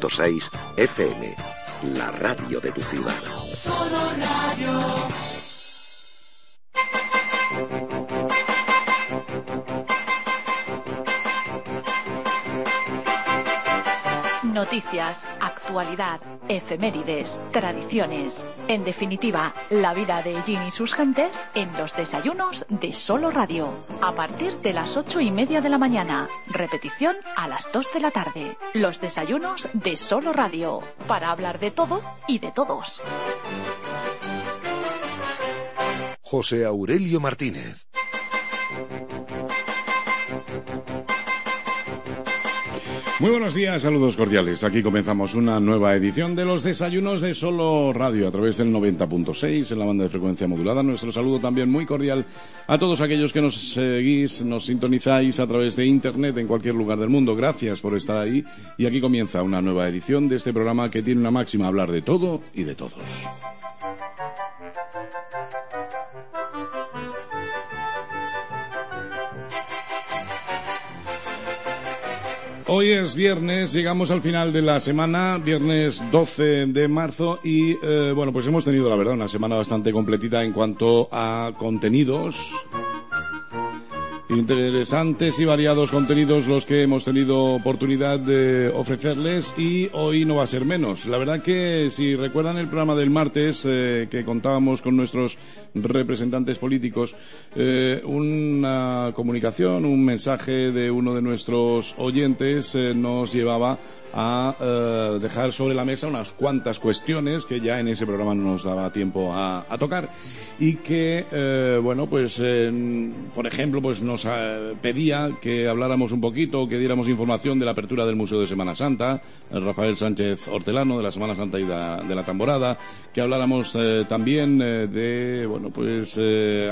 90.6 FM, la radio de tu ciudad. Solo Radio. Noticias, actualidad, efemérides, tradiciones. En definitiva, la vida de Ellín y sus gentes en los desayunos de Solo Radio. A partir de las ocho y media de la mañana. Repetición a las dos de la tarde. Los desayunos de Solo Radio. Para hablar de todo y de todos. José Aurelio Martínez. Muy buenos días, saludos cordiales. Aquí comenzamos una nueva edición de los desayunos de Solo Radio a través del 90.6 en la banda de frecuencia modulada. Nuestro saludo también muy cordial a todos aquellos que nos seguís, nos sintonizáis a través de Internet en cualquier lugar del mundo. Gracias por estar ahí. Y aquí comienza una nueva edición de este programa que tiene una máxima hablar de todo y de todos. Hoy es viernes, llegamos al final de la semana, viernes 12 de marzo y eh, bueno, pues hemos tenido la verdad una semana bastante completita en cuanto a contenidos interesantes y variados contenidos los que hemos tenido oportunidad de ofrecerles y hoy no va a ser menos. La verdad que si recuerdan el programa del martes eh, que contábamos con nuestros representantes políticos, eh, una comunicación, un mensaje de uno de nuestros oyentes eh, nos llevaba a eh, dejar sobre la mesa unas cuantas cuestiones que ya en ese programa no nos daba tiempo a, tocar. Y que, eh, bueno, pues, por ejemplo, pues nos eh, pedía que habláramos un poquito, que diéramos información de la apertura del Museo de Semana Santa, Rafael Sánchez Hortelano de la Semana Santa y de la, Tamborada, que habláramos también de, bueno, pues,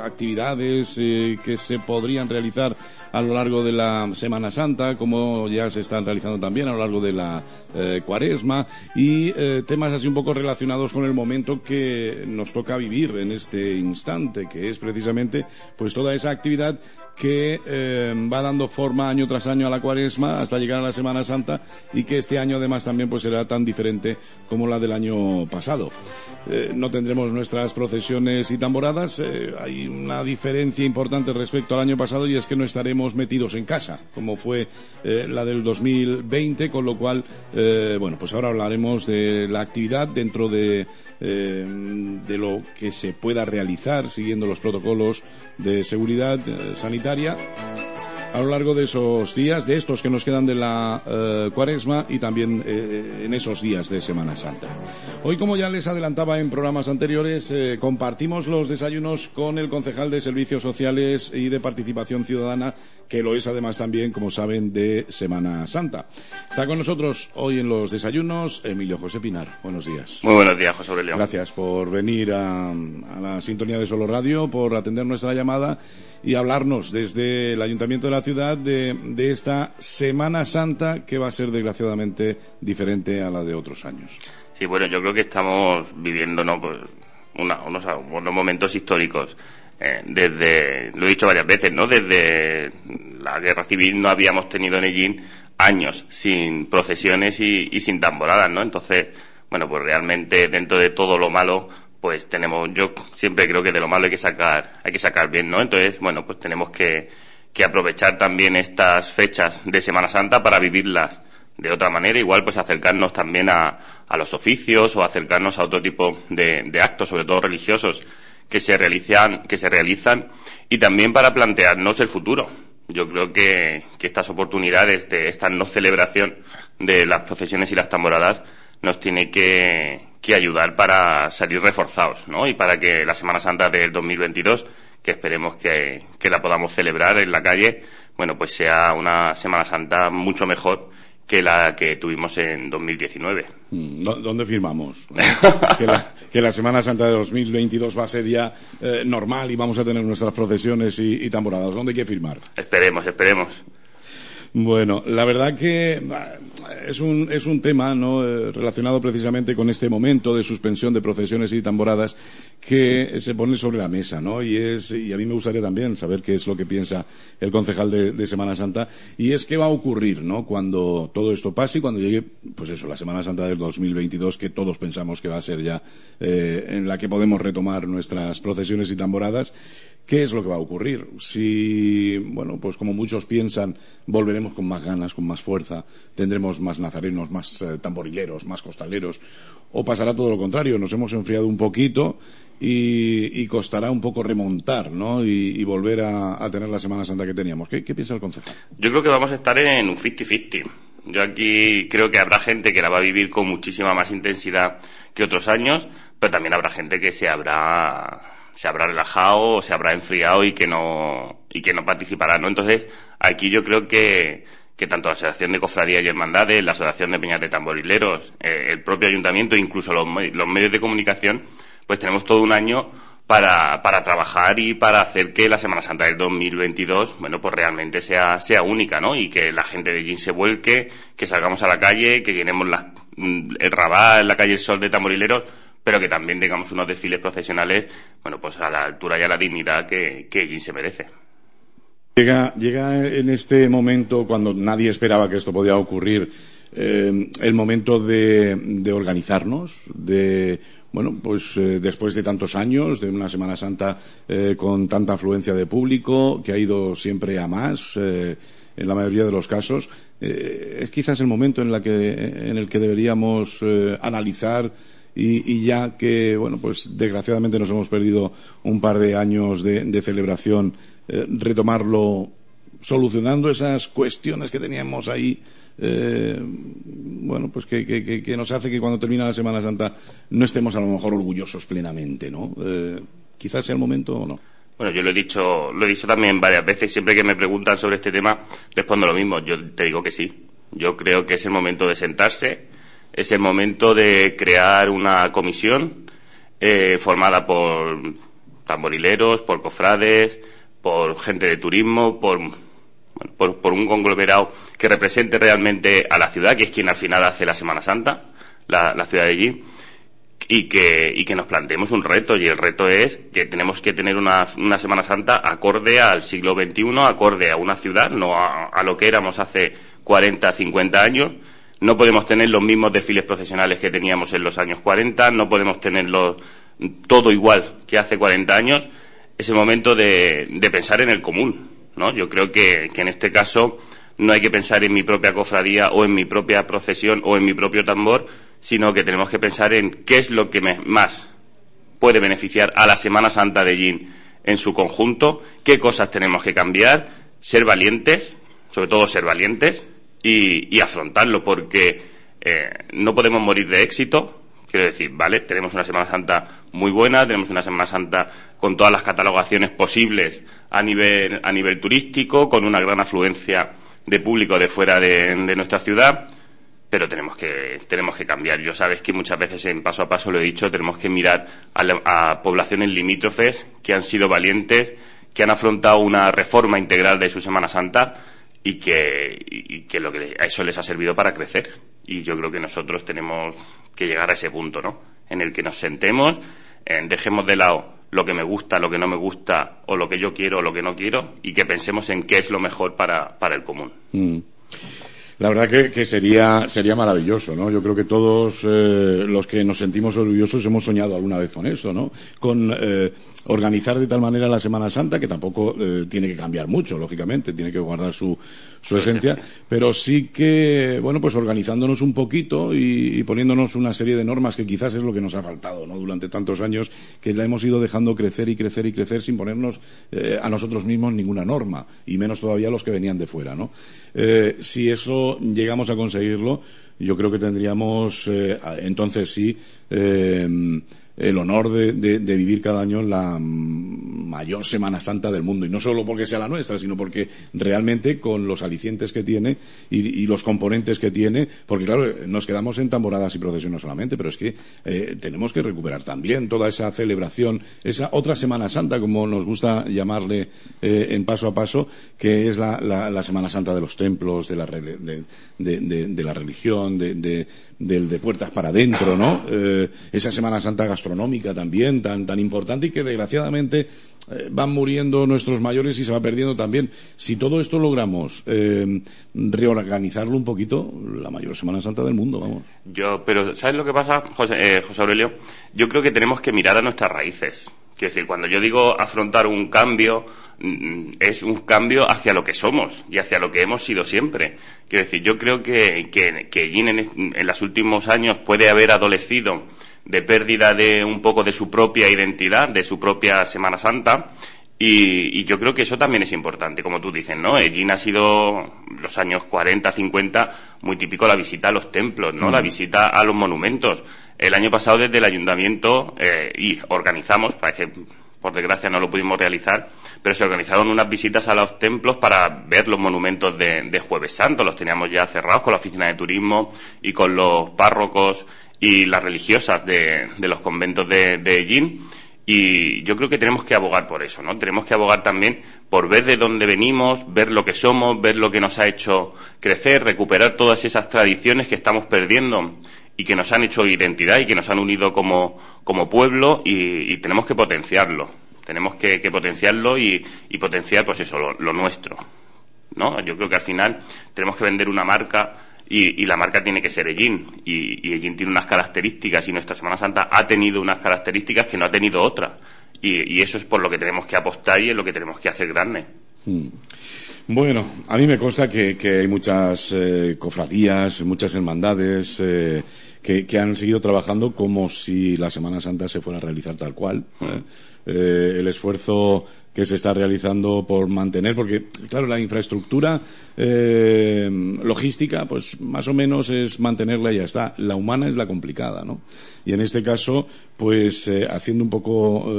actividades que se podrían realizar a lo largo de la Semana Santa, como ya se están realizando también a lo largo de la eh, cuaresma y eh, temas así un poco relacionados con el momento que nos toca vivir en este instante, que es precisamente pues toda esa actividad que eh, va dando forma año tras año a la cuaresma hasta llegar a la Semana Santa y que este año además también pues será tan diferente como la del año pasado. Eh, no tendremos nuestras procesiones y tamboradas. Eh, hay una diferencia importante respecto al año pasado y es que no estaremos metidos en casa, como fue la del 2020, con lo cual, bueno, pues ahora hablaremos de la actividad dentro de, de lo que se pueda realizar siguiendo los protocolos de seguridad sanitaria a lo largo de esos días, de estos que nos quedan de la eh, cuaresma y también eh, en esos días de Semana Santa. Hoy, como ya les adelantaba en programas anteriores, eh, compartimos los desayunos con el concejal de Servicios Sociales y de Participación Ciudadana, que lo es además también, como saben, de Semana Santa. Está con nosotros hoy en los desayunos Emilio José Pinar. Buenos días. Muy buenos días, José Aurelio. Gracias por venir a, a la sintonía de Solo Radio, por atender nuestra llamada y hablarnos desde el Ayuntamiento de la ciudad de, esta Semana Santa que va a ser desgraciadamente diferente a la de otros años. Sí, bueno, yo creo que estamos viviendo ¿no? pues, unos, momentos históricos. Eh, desde, lo he dicho varias veces, ¿no? Desde la guerra civil no habíamos tenido en Ellín años sin procesiones y, y sin tamboradas, ¿no? Entonces, bueno, pues realmente dentro de todo lo malo, pues tenemos, yo siempre creo que de lo malo hay que sacar, hay que sacar bien, ¿no? Entonces, bueno, pues tenemos que, que aprovechar también estas fechas de Semana Santa para vivirlas de otra manera, igual pues acercarnos también a, a los oficios o acercarnos a otro tipo de, de, actos, sobre todo religiosos, que se realizan, que se realizan, y también para plantearnos el futuro. Yo creo que, que estas oportunidades de esta no celebración de las procesiones y las tamboradas nos tiene que, que ayudar para salir reforzados, ¿no? Y para que la Semana Santa del 2022, que esperemos que, que la podamos celebrar en la calle, bueno, pues sea una Semana Santa mucho mejor que la que tuvimos en 2019. Mm, ¿Dónde firmamos? que, la, Semana Santa de 2022 va a ser ya eh, normal y vamos a tener nuestras procesiones y, y tamboradas. ¿Dónde hay que firmar? Esperemos, esperemos. Bueno, la verdad que es un, es un tema ¿no? Eh, relacionado precisamente con este momento de suspensión de procesiones y tamboradas que se pone sobre la mesa, ¿no? Y, es, y a mí me gustaría también saber qué es lo que piensa el concejal de, Semana Santa. Y es qué va a ocurrir, ¿no? Cuando todo esto pase y cuando llegue, pues eso, la Semana Santa del 2022, que todos pensamos que va a ser ya eh, en la que podemos retomar nuestras procesiones y tamboradas. ¿Qué es lo que va a ocurrir? Si, bueno, pues como muchos piensan, volveremos con más ganas, con más fuerza, tendremos más nazarenos, más eh, tamborileros, más costaleros, o pasará todo lo contrario, nos hemos enfriado un poquito y, costará un poco remontar, ¿no? Y, volver a, tener la Semana Santa que teníamos. ¿Qué, piensa el concejal? Yo creo que vamos a estar en un 50-50. Yo aquí creo que habrá gente que la va a vivir con muchísima más intensidad que otros años, pero también habrá gente que se habrá se habrá relajado, se habrá enfriado y que no, y que no participará, ¿no? Entonces, aquí yo creo que, que tanto la Asociación de Cofradías y Hermandades, la Asociación de Peñas de Tamborileros, eh, el propio Ayuntamiento, incluso los, medios de comunicación, pues tenemos todo un año para, para trabajar y para hacer que la Semana Santa del 2022, bueno, pues realmente sea, sea única, ¿no? Y que la gente de allí se vuelque, que salgamos a la calle, que llenemos la, mm, el Rabat, la calle El Sol de Tamborileros, pero que también tengamos unos desfiles profesionales, bueno, pues a la altura y a la dignidad que, que se merece. Llega, en este momento, cuando nadie esperaba que esto podía ocurrir, eh, el momento de, organizarnos, de, bueno, pues eh, después de tantos años, de una Semana Santa eh, con tanta afluencia de público, que ha ido siempre a más, en la mayoría de los casos, es quizás el momento en el que deberíamos analizar y, ya que, bueno, pues desgraciadamente nos hemos perdido un par de años de, celebración, eh, retomarlo solucionando esas cuestiones que teníamos ahí, eh, bueno, pues que, nos hace que cuando termina la Semana Santa no estemos a lo mejor orgullosos plenamente, ¿no? Eh, quizás sea el momento o no. Bueno, yo lo he dicho, lo he dicho también varias veces. Siempre que me preguntan sobre este tema, respondo lo mismo. Yo te digo que sí. Yo creo que es el momento de sentarse, es el momento de crear una comisión eh, formada por tamborileros, por cofrades, por gente de turismo, por, por, un conglomerado que represente realmente a la ciudad, que es quien al final hace la Semana Santa, la, ciudad de allí, y que, y que nos planteemos un reto. Y el reto es que tenemos que tener una, una Semana Santa acorde al siglo XXI, acorde a una ciudad, no a, a lo que éramos hace 40, 50 años, no podemos tener los mismos desfiles profesionales que teníamos en los años 40, no podemos tenerlo todo igual que hace 40 años. Es el momento de, pensar en el común, ¿no? Yo creo que, en este caso no hay que pensar en mi propia cofradía o en mi propia procesión o en mi propio tambor, sino que tenemos que pensar en qué es lo que más puede beneficiar a la Semana Santa de Yin en su conjunto, qué cosas tenemos que cambiar, ser valientes, sobre todo ser valientes, y, afrontarlo, porque eh, no podemos morir de éxito. Quiero decir, vale, tenemos una Semana Santa muy buena, tenemos una Semana Santa con todas las catalogaciones posibles a nivel, a nivel turístico, con una gran afluencia de público de fuera de, nuestra ciudad, pero tenemos que, tenemos que cambiar. Yo sabes que muchas veces en paso a paso lo he dicho, tenemos que mirar a, a poblaciones limítrofes que han sido valientes, que han afrontado una reforma integral de su Semana Santa y que, que lo que a eso les ha servido para crecer. Y yo creo que nosotros tenemos que llegar a ese punto, ¿no? En el que nos sentemos, dejemos de lado lo que me gusta, lo que no me gusta, o lo que yo quiero o lo que no quiero, y que pensemos en qué es lo mejor para, para el común. Mm. La verdad que, sería, sería maravilloso, ¿no? Yo creo que todos eh, los que nos sentimos orgullosos hemos soñado alguna vez con eso, ¿no? Con eh, organizar de tal manera la Semana Santa, que tampoco eh, tiene que cambiar mucho, lógicamente, tiene que guardar su, su esencia, pero sí que, bueno, pues organizándonos un poquito y, poniéndonos una serie de normas que quizás es lo que nos ha faltado, ¿no? Durante tantos años que la hemos ido dejando crecer y crecer y crecer sin ponernos eh, a nosotros mismos ninguna norma, y menos todavía los que venían de fuera, ¿no? Eh, si eso llegamos a conseguirlo, yo creo que tendríamos entonces sí el honor de, vivir cada año la mayor Semana Santa del mundo. Y no solo porque sea la nuestra, sino porque realmente con los alicientes que tiene y, los componentes que tiene, porque claro, nos quedamos en tamboradas y procesiones solamente, pero es que eh, tenemos que recuperar también toda esa celebración, esa otra Semana Santa, como nos gusta llamarle eh, en paso a paso, que es la, Semana Santa de los templos, de la, de, la religión, de, de puertas para adentro, ¿no? Eh, esa Semana Santa gastronómica también, tan, tan importante y que desgraciadamente eh, van muriendo nuestros mayores y se va perdiendo también. Si todo esto logramos eh, reorganizarlo un poquito, la mayor Semana Santa del mundo, vamos. Yo, pero ¿sabes lo que pasa, José, José Aurelio? Yo creo que tenemos que mirar a nuestras raíces. Quiero decir, cuando yo digo afrontar un cambio, mm, es un cambio hacia lo que somos y hacia lo que hemos sido siempre. Quiero decir, yo creo que, que, que en, en los últimos años puede haber adolecido de pérdida de un poco de su propia identidad, de su propia Semana Santa, y, yo creo que eso también es importante, como tú dices, ¿no? Jean ha sido los años 40, 50 muy típico la visita a los templos, ¿no? La mm. visita a los monumentos. El año pasado desde el ayuntamiento eh, y organizamos, para que por desgracia no lo pudimos realizar, pero se organizaron unas visitas a los templos para ver los monumentos de, Jueves Santo. Los teníamos ya cerrados con la oficina de turismo y con los párrocos y las religiosas de, los conventos de, de Y yo creo que tenemos que abogar por eso, ¿no? Tenemos que abogar también por ver de dónde venimos, ver lo que somos, ver lo que nos ha hecho crecer, recuperar todas esas tradiciones que estamos perdiendo y que nos han hecho identidad y que nos han unido como, como pueblo y, tenemos que potenciarlo. Tenemos que, potenciarlo y, potenciar, pues eso, lo, nuestro. ¿no? Yo creo que al final tenemos que vender una marca y, la marca tiene que ser Ellín. Y, y tiene unas características y nuestra Semana Santa ha tenido unas características que no ha tenido otra. Y, eso es por lo que tenemos que apostar y es lo que tenemos que hacer grande. Hmm. Bueno, a mí me consta que, hay muchas eh, cofradías, muchas hermandades, eh, que, han seguido trabajando como si la Semana Santa se fuera a realizar tal cual. ¿eh? Eh, el esfuerzo que se está realizando por mantener, porque claro, la infraestructura eh, logística, pues más o menos es mantenerla y ya está. La humana es la complicada, ¿no? Y en este caso, pues haciendo un poco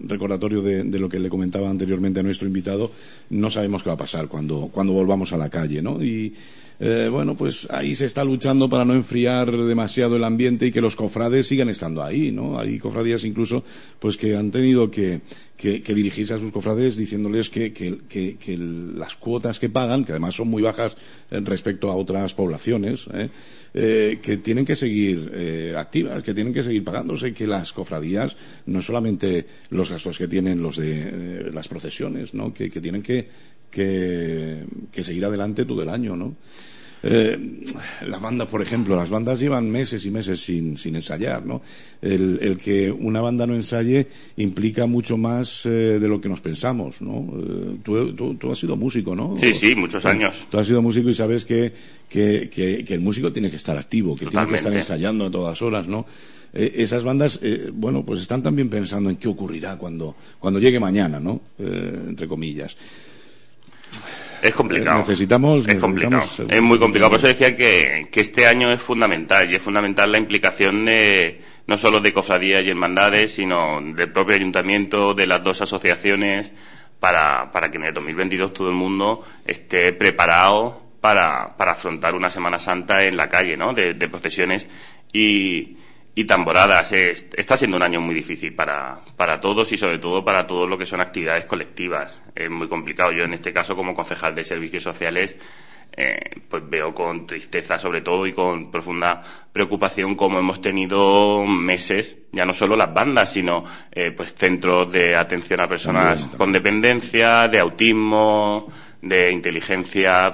recordatorio de, de, lo que le comentaba anteriormente a nuestro invitado, no sabemos qué va a pasar cuando, cuando volvamos a la calle, ¿no? Y eh, bueno, pues ahí se está luchando para no enfriar demasiado el ambiente y que los cofrades sigan estando ahí, ¿no? Hay cofradías incluso, pues que han tenido que, dirigirse a sus cofrades diciéndoles que, las cuotas que pagan, que además son muy bajas respecto a otras poblaciones, ¿eh? Eh, que tienen que seguir activas, que tienen que seguir pagándose, que las cofradías, no solamente los gastos que tienen los de las procesiones, ¿no? que, tienen que, que, seguir adelante todo el año, ¿no? Eh, las bandas, por ejemplo, las bandas llevan meses y meses sin, sin ensayar, ¿no? El, que una banda no ensaye implica mucho más eh, de lo que nos pensamos, ¿no? Eh, tú, has sido músico, ¿no? Sí, sí, muchos años. Tú has sido músico y sabes que, que, que, el músico tiene que estar activo, que tiene que estar ensayando a todas horas, ¿no? esas bandas, bueno, pues están también pensando en qué ocurrirá cuando, cuando llegue mañana, ¿no? entre comillas. Es complicado. Necesitamos. Es complicado. Es muy complicado. Por eso decía que, este año es fundamental y es fundamental la implicación de no solo de cofradías y hermandades, sino del propio ayuntamiento, de las dos asociaciones, para, para que en el 2022 todo el mundo esté preparado para, para afrontar una Semana Santa en la calle, ¿no? De, de procesiones y, y tamboradas. está siendo un año muy difícil para, para todos y sobre todo para todo lo que son actividades colectivas. Es muy complicado. Yo en este caso como concejal de servicios sociales eh, pues veo con tristeza sobre todo y con profunda preocupación como hemos tenido meses, ya no solo las bandas, sino eh, pues centros de atención a personas con dependencia, de autismo, de inteligencia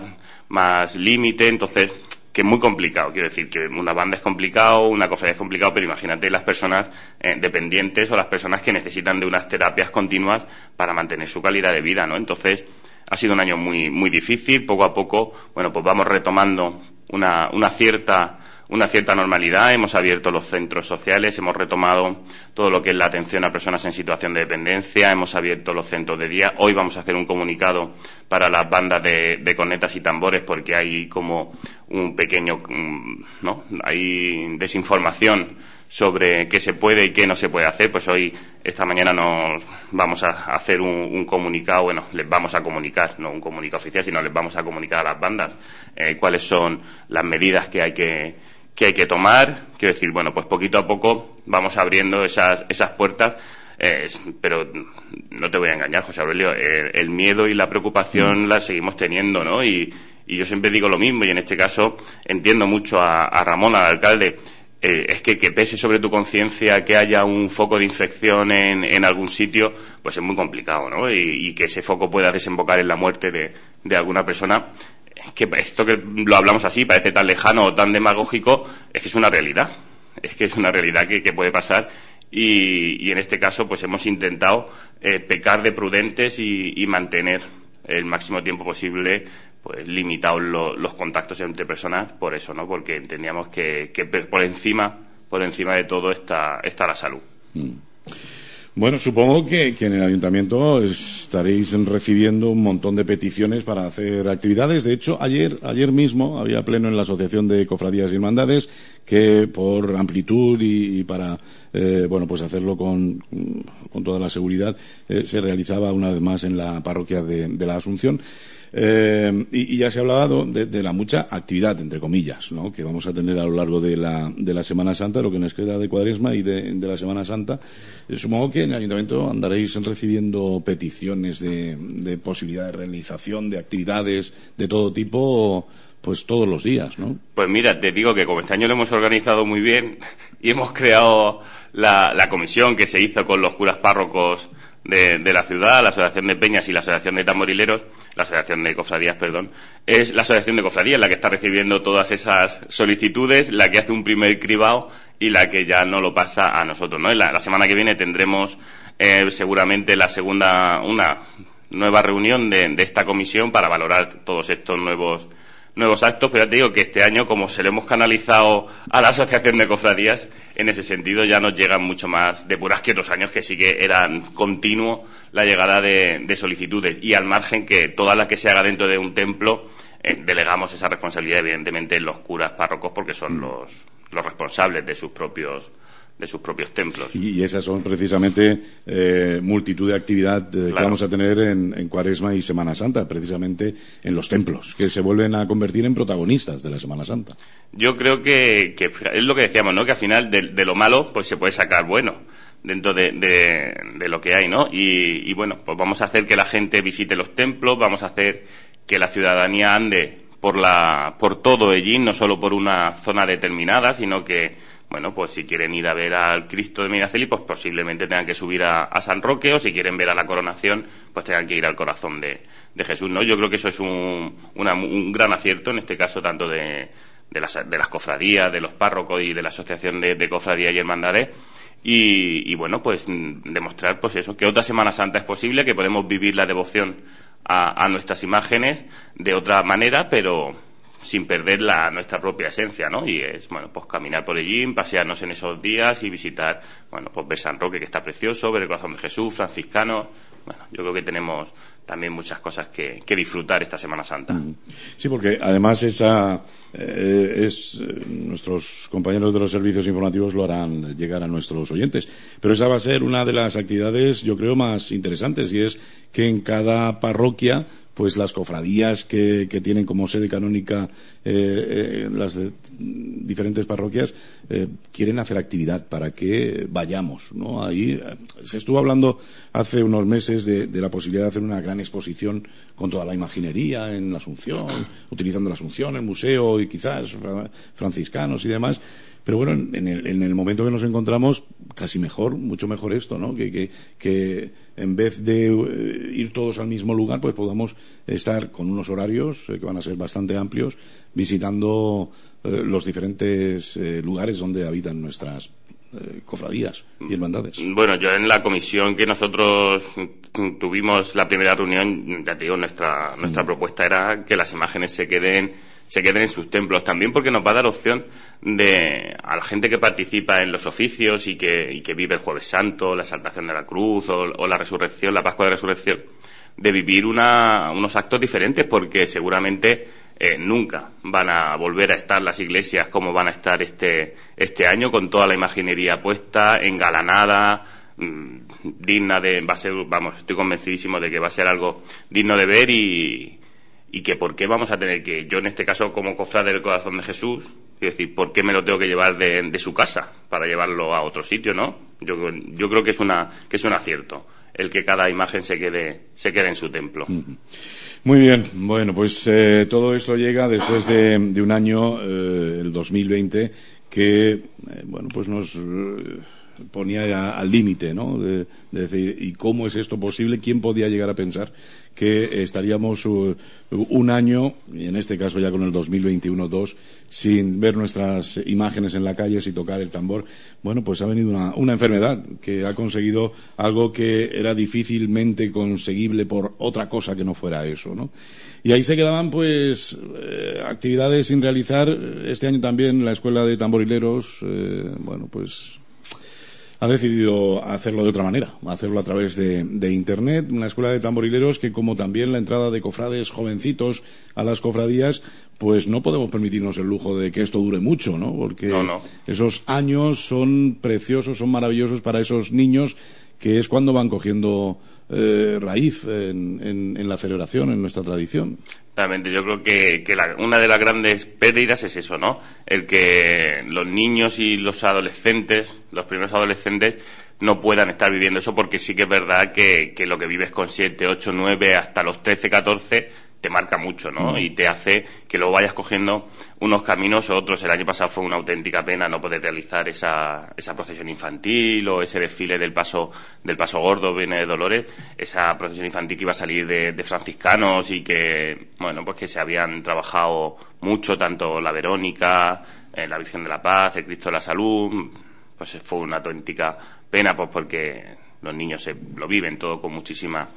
más límite. Entonces, que es muy complicado. Quiero decir que una banda es complicado, una cofradía es complicado, pero imagínate las personas eh, dependientes o las personas que necesitan de unas terapias continuas para mantener su calidad de vida, ¿no? Entonces, ha sido un año muy, muy difícil. Poco a poco, bueno, pues vamos retomando una, una cierta una cierta normalidad, hemos abierto los centros sociales, hemos retomado todo lo que es la atención a personas en situación de dependencia, hemos abierto los centros de día. Hoy vamos a hacer un comunicado para las bandas de, de y tambores porque hay como un pequeño, mm, ¿no? Hay desinformación sobre qué se puede y qué no se puede hacer, pues hoy, esta mañana nos vamos a hacer un, comunicado, bueno, les vamos a comunicar, no un comunicado oficial, sino les vamos a comunicar a las bandas eh, cuáles son las medidas que hay que, que hay que tomar. Quiero decir, bueno, pues poquito a poco vamos abriendo esas, esas puertas. Eh, pero no te voy a engañar, José Aurelio, el, miedo y la preocupación mm. la seguimos teniendo, ¿no? Y, y, yo siempre digo lo mismo, y en este caso entiendo mucho a, a Ramón, al alcalde. Eh, es que que pese sobre tu conciencia que haya un foco de infección en, en, algún sitio, pues es muy complicado, ¿no? Y, y, que ese foco pueda desembocar en la muerte de, de alguna persona, es que esto que lo hablamos así parece tan lejano o tan demagógico, es que es una realidad. Es que es una realidad que, que puede pasar y, en este caso pues hemos intentado eh, pecar de prudentes y, mantener el máximo tiempo posible pues limitados los contactos entre personas por eso, ¿no? Porque entendíamos que, por encima, por encima de todo está, está la salud. Mm. Bueno, supongo que, en el ayuntamiento estaréis recibiendo un montón de peticiones para hacer actividades. De hecho, ayer, ayer mismo había pleno en la Asociación de Cofradías y Hermandades que por amplitud y, para, eh, bueno, pues hacerlo con, toda la seguridad, eh, se realizaba una vez más en la parroquia de la Asunción. Eh, y, ya se ha hablado de, la mucha actividad, entre comillas, ¿no? que vamos a tener a lo largo de la, de la Semana Santa, lo que nos queda de Cuaresma y de, la Semana Santa. Eh, supongo que en el Ayuntamiento andaréis recibiendo peticiones de, de posibilidad de realización de actividades de todo tipo pues todos los días, ¿no? Pues mira, te digo que como este año lo hemos organizado muy bien y hemos creado la, la comisión que se hizo con los curas párrocos de, la ciudad, la Asociación de Peñas y la Asociación de Tamborileros, la Asociación de Cofradías, perdón, es la Asociación de Cofradías la que está recibiendo todas esas solicitudes, la que hace un primer cribado y la que ya no lo pasa a nosotros, ¿no? La, la semana que viene tendremos eh, seguramente la segunda, una nueva reunión de, de esta comisión para valorar todos estos nuevos nuevos actos, pero ya te digo que este año, como se lo hemos canalizado a la Asociación de Cofradías, en ese sentido ya nos llegan mucho más de puras que otros años, que sí que eran continuo la llegada de, solicitudes. Y al margen que toda la que se haga dentro de un templo, eh, delegamos esa responsabilidad, evidentemente, en los curas párrocos, porque son mm. los, los responsables de sus propios de sus propios templos. Y, esas son precisamente eh, multitud de actividad eh, que vamos a tener en, Cuaresma y Semana Santa, precisamente en los templos, que se vuelven a convertir en protagonistas de la Semana Santa. Yo creo que, es lo que decíamos, ¿no? Que al final de, lo malo pues se puede sacar bueno dentro de, de, lo que hay, ¿no? Y, y bueno, pues vamos a hacer que la gente visite los templos, vamos a hacer que la ciudadanía ande por la por todo allí, no solo por una zona determinada, sino que bueno, pues si quieren ir a ver al Cristo de Miraceli, pues posiblemente tengan que subir a, San Roque, o si quieren ver a la coronación, pues tengan que ir al corazón de, Jesús, ¿no? Yo creo que eso es un, un gran acierto, en este caso, tanto de, de, las, de las cofradías, de los párrocos y de la Asociación de, Cofradías y Hermandades, y, y, bueno, pues demostrar, pues eso, que otra Semana Santa es posible, que podemos vivir la devoción a, a nuestras imágenes de otra manera, pero sin perder la, nuestra propia esencia, ¿no? Y es, bueno, pues caminar por allí, pasearnos en esos días y visitar, bueno, pues ver San Roque, que está precioso, ver el corazón de Jesús, franciscano. Bueno, yo creo que tenemos también muchas cosas que, disfrutar esta Semana Santa. Mm. Sí, porque además esa eh, es eh, nuestros compañeros de los servicios informativos lo harán llegar a nuestros oyentes, pero esa va a ser una de las actividades, yo creo, más interesantes y es que en cada parroquia pues las cofradías que, tienen como sede canónica eh, eh, las diferentes parroquias eh, quieren hacer actividad para que vayamos. ¿no? Ahí se estuvo hablando hace unos meses de, la posibilidad de hacer una gran exposición con toda la imaginería en la Asunción, utilizando la Asunción, el museo y quizás franciscanos y demás. Pero bueno, en el, en el momento que nos encontramos, casi mejor, mucho mejor esto, ¿no? Que, que, en vez de eh, ir todos al mismo lugar, pues podamos estar con unos horarios eh, que van a ser bastante amplios, visitando eh, los diferentes lugares donde habitan nuestras cofradías y hermandades. Bueno, yo en la comisión que nosotros tuvimos la primera reunión, ya te digo, nuestra, nuestra mm. propuesta era que las imágenes se queden se queden en sus templos. También porque nos va a dar opción de, a la gente que participa en los oficios y que, y que vive el Jueves Santo, la Saltación de la Cruz o, la Resurrección, la Pascua de Resurrección, de vivir una, unos actos diferentes porque seguramente eh, nunca van a volver a estar las iglesias como van a estar este, este año con toda la imaginería puesta, engalanada, mm, digna de, va a ser, vamos, estoy convencidísimo de que va a ser algo digno de ver y, y que por qué vamos a tener que, yo en este caso como cofrade del corazón de Jesús, es decir, ¿por qué me lo tengo que llevar de, su casa para llevarlo a otro sitio, no? Yo, yo creo que es, una, que es un acierto el que cada imagen se quede, se quede en su templo. Muy bien, bueno, pues eh, todo esto llega después de, un año, eh, el 2020, que, eh, bueno, pues nos ponía al límite, ¿no? De, decir, ¿y cómo es esto posible? ¿Quién podía llegar a pensar que estaríamos uh, un año, y en este caso ya con el 2021-2, sin ver nuestras imágenes en la calle, sin tocar el tambor? Bueno, pues ha venido una, una enfermedad que ha conseguido algo que era difícilmente conseguible por otra cosa que no fuera eso, ¿no? Y ahí se quedaban, pues, eh, actividades sin realizar. Este año también la Escuela de Tamborileros, eh, bueno, pues ha decidido hacerlo de otra manera, hacerlo a través de, Internet, una escuela de tamborileros que, como también la entrada de cofrades jovencitos a las cofradías, pues no podemos permitirnos el lujo de que esto dure mucho, ¿no? Porque esos años son preciosos, son maravillosos para esos niños que es cuando van cogiendo eh, raíz en, la celebración, en nuestra tradición. Exactamente, yo creo que, una de las grandes pérdidas es eso, ¿no? El que los niños y los adolescentes, los primeros adolescentes, no puedan estar viviendo eso porque sí que es verdad que, que lo que vives con 7, 8, 9 hasta los 13, 14 te marca mucho, ¿no? Y te hace que luego vayas cogiendo unos caminos o otros. El año pasado fue una auténtica pena no poder realizar esa, esa procesión infantil o ese desfile del paso, del paso gordo, viene de Dolores, esa procesión infantil que iba a salir de, franciscanos y que, bueno, pues que se habían trabajado mucho, tanto la Verónica, eh, la Virgen de la Paz, el Cristo de la Salud, pues fue una auténtica pena, pues porque los niños se, lo viven todo con muchísima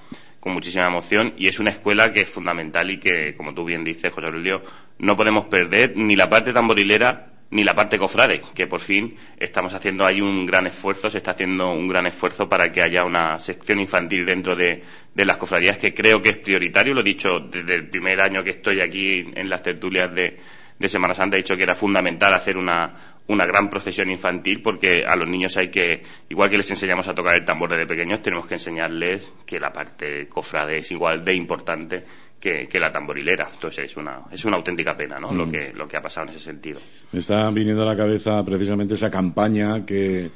con muchísima emoción y es una escuela que es fundamental y que, como tú bien dices, José Aurelio, no podemos perder ni la parte tamborilera ni la parte cofrade, que por fin estamos haciendo ahí un gran esfuerzo, se está haciendo un gran esfuerzo para que haya una sección infantil dentro de, las cofradías, que creo que es prioritario, lo he dicho desde el primer año que estoy aquí en las tertulias de, de Semana Santa, he dicho que era fundamental hacer una, una gran procesión infantil porque a los niños hay que, igual que les enseñamos a tocar el tambor desde pequeños, tenemos que enseñarles que la parte cofrade es igual de importante que, la tamborilera. Entonces es una, es una auténtica pena ¿no? lo, mm. que, lo que ha pasado en ese sentido. Me está viniendo a la cabeza precisamente esa campaña que,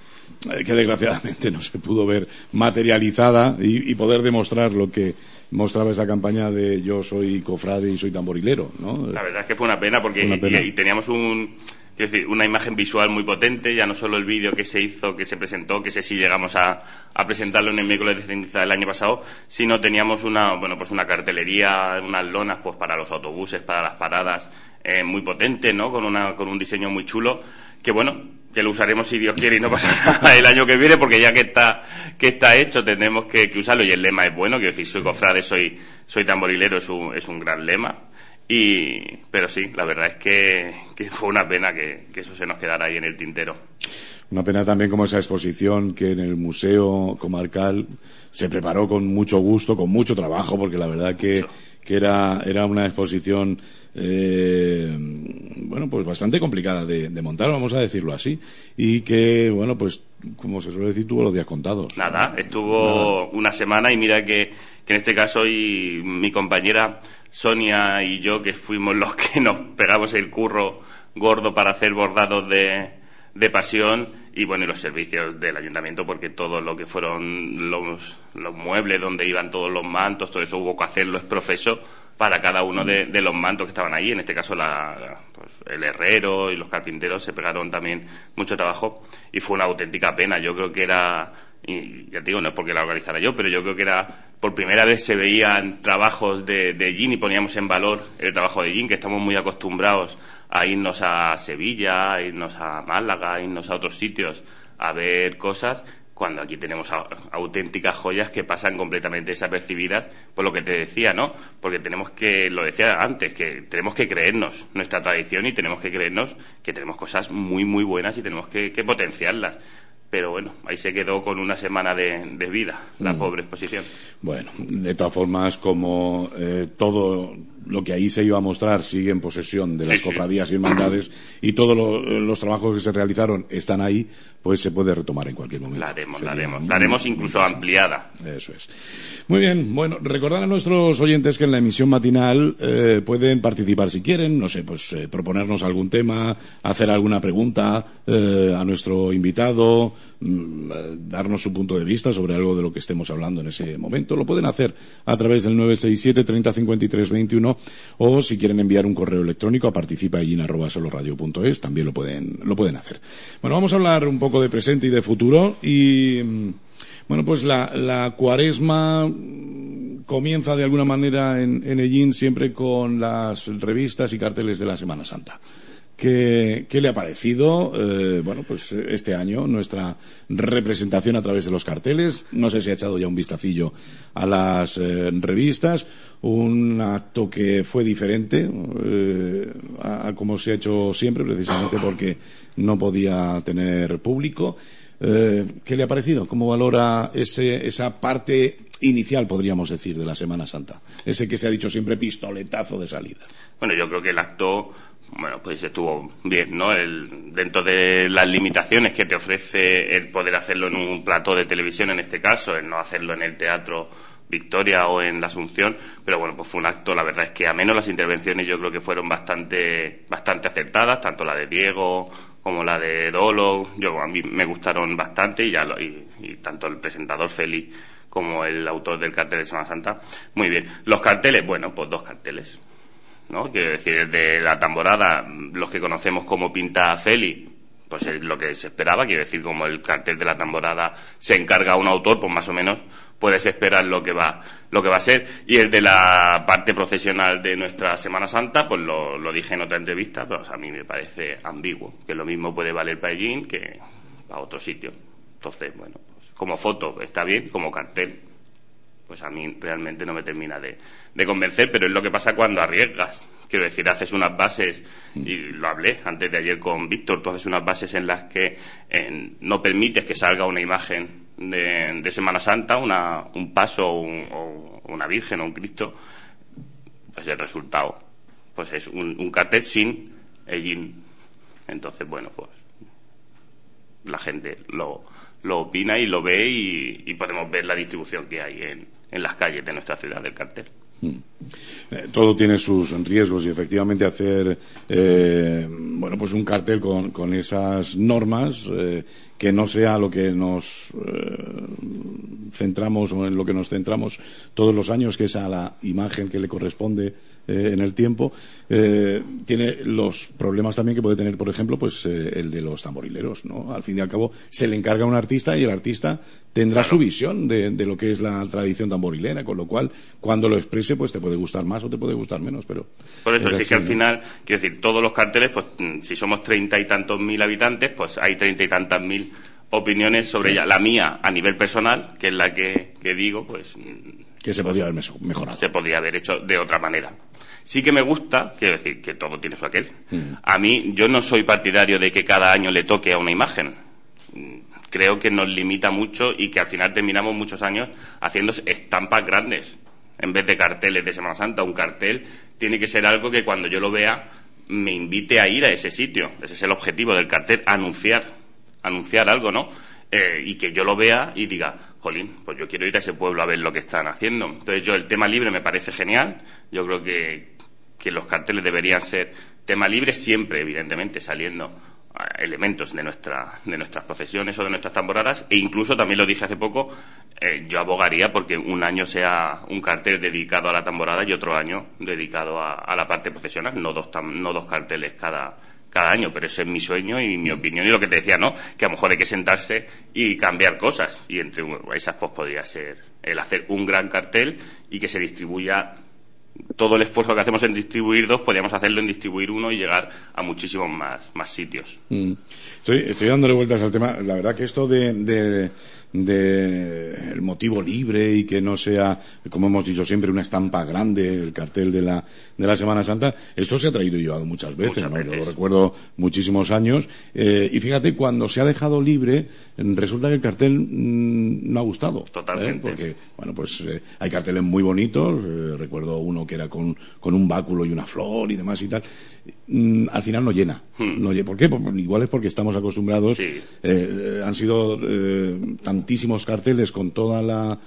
que desgraciadamente no se pudo ver materializada y, poder demostrar lo que mostraba esa campaña de yo soy cofrade y soy tamborilero. ¿no? La verdad es que fue una pena porque y teníamos un es decir, una imagen visual muy potente, ya no solo el vídeo que se hizo, que se presentó, que sé si llegamos a, presentarlo en el miércoles de ceniza del año pasado, sino teníamos una, bueno, pues una cartelería, unas lonas, pues para los autobuses, para las paradas, eh, muy potente, ¿no? Con una, con un diseño muy chulo, que bueno, que lo usaremos si Dios quiere y no pasa nada el año que viene, porque ya que está, que está hecho, tenemos que, usarlo y el lema es bueno, que decir, soy cofrade, soy, soy tamborilero, es un, es un gran lema. Y, pero sí, la verdad es que, fue una pena que, eso se nos quedara ahí en el tintero. Una pena también como esa exposición que en el Museo Comarcal se preparó con mucho gusto, con mucho trabajo, porque la verdad que, era, era una exposición, eh, bueno, pues bastante complicada de, montar, vamos a decirlo así, y que, bueno, pues, como se suele decir, tuvo los días contados. Nada, estuvo una semana y mira que, que en este caso y mi compañera Sonia y yo, que fuimos los que nos pegamos el curro gordo para hacer bordados de, de pasión y bueno, y los servicios del ayuntamiento, porque todo lo que fueron los, muebles donde iban todos los mantos, todo eso hubo que hacerlo es profeso para cada uno de, los mantos que estaban allí. En este caso, la, pues, el herrero y los carpinteros se pegaron también mucho trabajo y fue una auténtica pena. Yo creo que era y ya te digo, no es porque la organizara yo, pero yo creo que era por primera vez se veían trabajos de, de y poníamos en valor el trabajo de Gin, que estamos muy acostumbrados a irnos a Sevilla, a irnos a Málaga, a irnos a otros sitios a ver cosas cuando aquí tenemos auténticas joyas que pasan completamente desapercibidas por lo que te decía, ¿no? Porque tenemos que, lo decía antes, que tenemos que creernos nuestra tradición y tenemos que creernos que tenemos cosas muy, muy buenas y tenemos que, potenciarlas pero bueno, ahí se quedó con una semana de, vida, la mm. pobre exposición. Bueno, de todas formas, como eh, todo lo que ahí se iba a mostrar sigue en posesión de las cofradías y hermandades y todos los trabajos que se realizaron están ahí, pues se puede retomar en cualquier momento. La haremos, la haremos. La haremos incluso ampliada. Eso es. Muy bien, bueno, recordar a nuestros oyentes que en la emisión matinal eh, pueden participar si quieren, no sé, pues eh, proponernos algún tema, hacer alguna pregunta eh, a nuestro invitado, darnos su punto de vista sobre algo de lo que estemos hablando en ese momento. Lo pueden hacer a través del 967 30 53 21 o si quieren enviar un correo electrónico a participaallin.soloradio.es también lo pueden, lo pueden hacer. Bueno, vamos a hablar un poco de presente y de futuro y mm, bueno, pues la, cuaresma comienza de alguna manera en, en siempre con las revistas y carteles de la Semana Santa. ¿Qué, le ha parecido, eh, bueno, pues este año nuestra representación a través de los carteles? No sé si ha echado ya un vistacillo a las eh, revistas. Un acto que fue diferente eh, a, como se ha hecho siempre, precisamente porque no podía tener público. ¿Qué le ha parecido? ¿Cómo valora esa parte inicial, podríamos decir, de la Semana Santa? Ese que se ha dicho siempre pistoletazo de salida. Bueno, yo creo que el acto bueno, pues estuvo bien, ¿no? El, dentro de las limitaciones que te ofrece el poder hacerlo en un plató de televisión, en este caso, el no hacerlo en el teatro Victoria o en la Asunción, pero bueno, pues fue un acto, la verdad es que a menos las intervenciones yo creo que fueron bastante, bastante acertadas, tanto la de Diego como la de Dolo, yo a mí me gustaron bastante y ya y, tanto el presentador Félix como el autor del cartel de Semana Santa, muy bien. Los carteles, bueno, pues dos carteles ¿no? Quiero decir, desde la tamborada, los que conocemos como Pinta Feli, pues es lo que se esperaba, quiero decir, como el cartel de la tamborada se encarga a un autor, pues más o menos puedes esperar lo que va, lo que va a ser. Y el de la parte profesional de nuestra Semana Santa, pues lo, lo dije en otra entrevista, pero a mí me parece ambiguo, que lo mismo puede valer para allí que para otro sitio. Entonces, bueno, pues como foto está bien, como cartel pues a mí realmente no me termina de, convencer, pero es lo que pasa cuando arriesgas. Quiero decir, haces unas bases, y lo hablé antes de ayer con Víctor, tú haces unas bases en las que no permites que salga una imagen de, Semana Santa, una, un paso o una Virgen o un Cristo, pues el resultado pues es un, cartel sin el Entonces, bueno, pues la gente lo, lo opina y lo ve y podemos ver la distribución que hay en, en las calles de nuestra ciudad del cartel. Hmm. Eh, todo tiene sus riesgos y efectivamente hacer eh, bueno pues un cartel con, con esas normas eh, que no sea lo que nos centramos o en lo que nos centramos todos los años que es a la imagen que le corresponde eh, en el tiempo, eh, tiene los problemas también que puede tener, por ejemplo, pues eh, el de los tamborileros, ¿no? Al fin y al cabo, se le encarga a un artista y el artista tendrá su visión de, lo que es la tradición tamborilera, con lo cual, cuando lo exprese, pues te puede gustar más o te puede gustar menos, pero... Por eso, sí que al final, quiero decir, todos los carteles, pues mm, si somos treinta y tantos mil habitantes, pues hay treinta y tantas mil opiniones sobre ella. La mía, a nivel personal, que es la que, que digo, pues... Mm, que se podría haber mejorado. Se podría haber hecho de otra manera. Sí que me gusta, quiero decir, que todo tiene su aquel. Mm. A mí, yo no soy partidario de que cada año le toque a una imagen. Creo que nos limita mucho y que al final terminamos muchos años haciendo estampas grandes en vez de carteles de Semana Santa. Un cartel tiene que ser algo que cuando yo lo vea me invite a ir a ese sitio. Ese es el objetivo del cartel, anunciar, anunciar algo, ¿no? Eh, y que yo lo vea y diga, jolín, pues yo quiero ir a ese pueblo a ver lo que están haciendo. Entonces yo el tema libre me parece genial. Yo creo que, que los carteles deberían ser tema libre siempre, evidentemente, saliendo elementos de, nuestra, de nuestras procesiones o de nuestras tamboradas e incluso también lo dije hace poco eh, yo abogaría porque un año sea un cartel dedicado a la tamborada y otro año dedicado a, la parte profesional no dos no dos carteles cada cada año pero ese es mi sueño y mi opinión. Y lo que te decía no que a lo mejor hay que sentarse y cambiar cosas y entre esas pues podría ser el hacer un gran cartel y que se distribuya todo el esfuerzo que hacemos en distribuir dos, podríamos hacerlo en distribuir uno y llegar a muchísimos más, más sitios. Mm. Estoy, estoy dándole vueltas al tema. La verdad que esto de, de el motivo libre y que no sea, como hemos dicho siempre, una estampa grande, el cartel de la, de la Semana Santa. Esto se ha traído y llevado muchas veces, ¿no? Yo lo recuerdo muchísimos años. Eh, y fíjate, cuando se ha dejado libre, resulta que el cartel mm, no ha gustado. ¿eh? Totalmente. Porque, bueno, pues eh, hay carteles muy bonitos. recuerdo uno que era con, con un báculo y una flor y demás y tal. Mm, al final no llena. Hmm. No, ¿Por qué? Pues, igual es porque estamos acostumbrados. han sido tantísimos carteles con toda la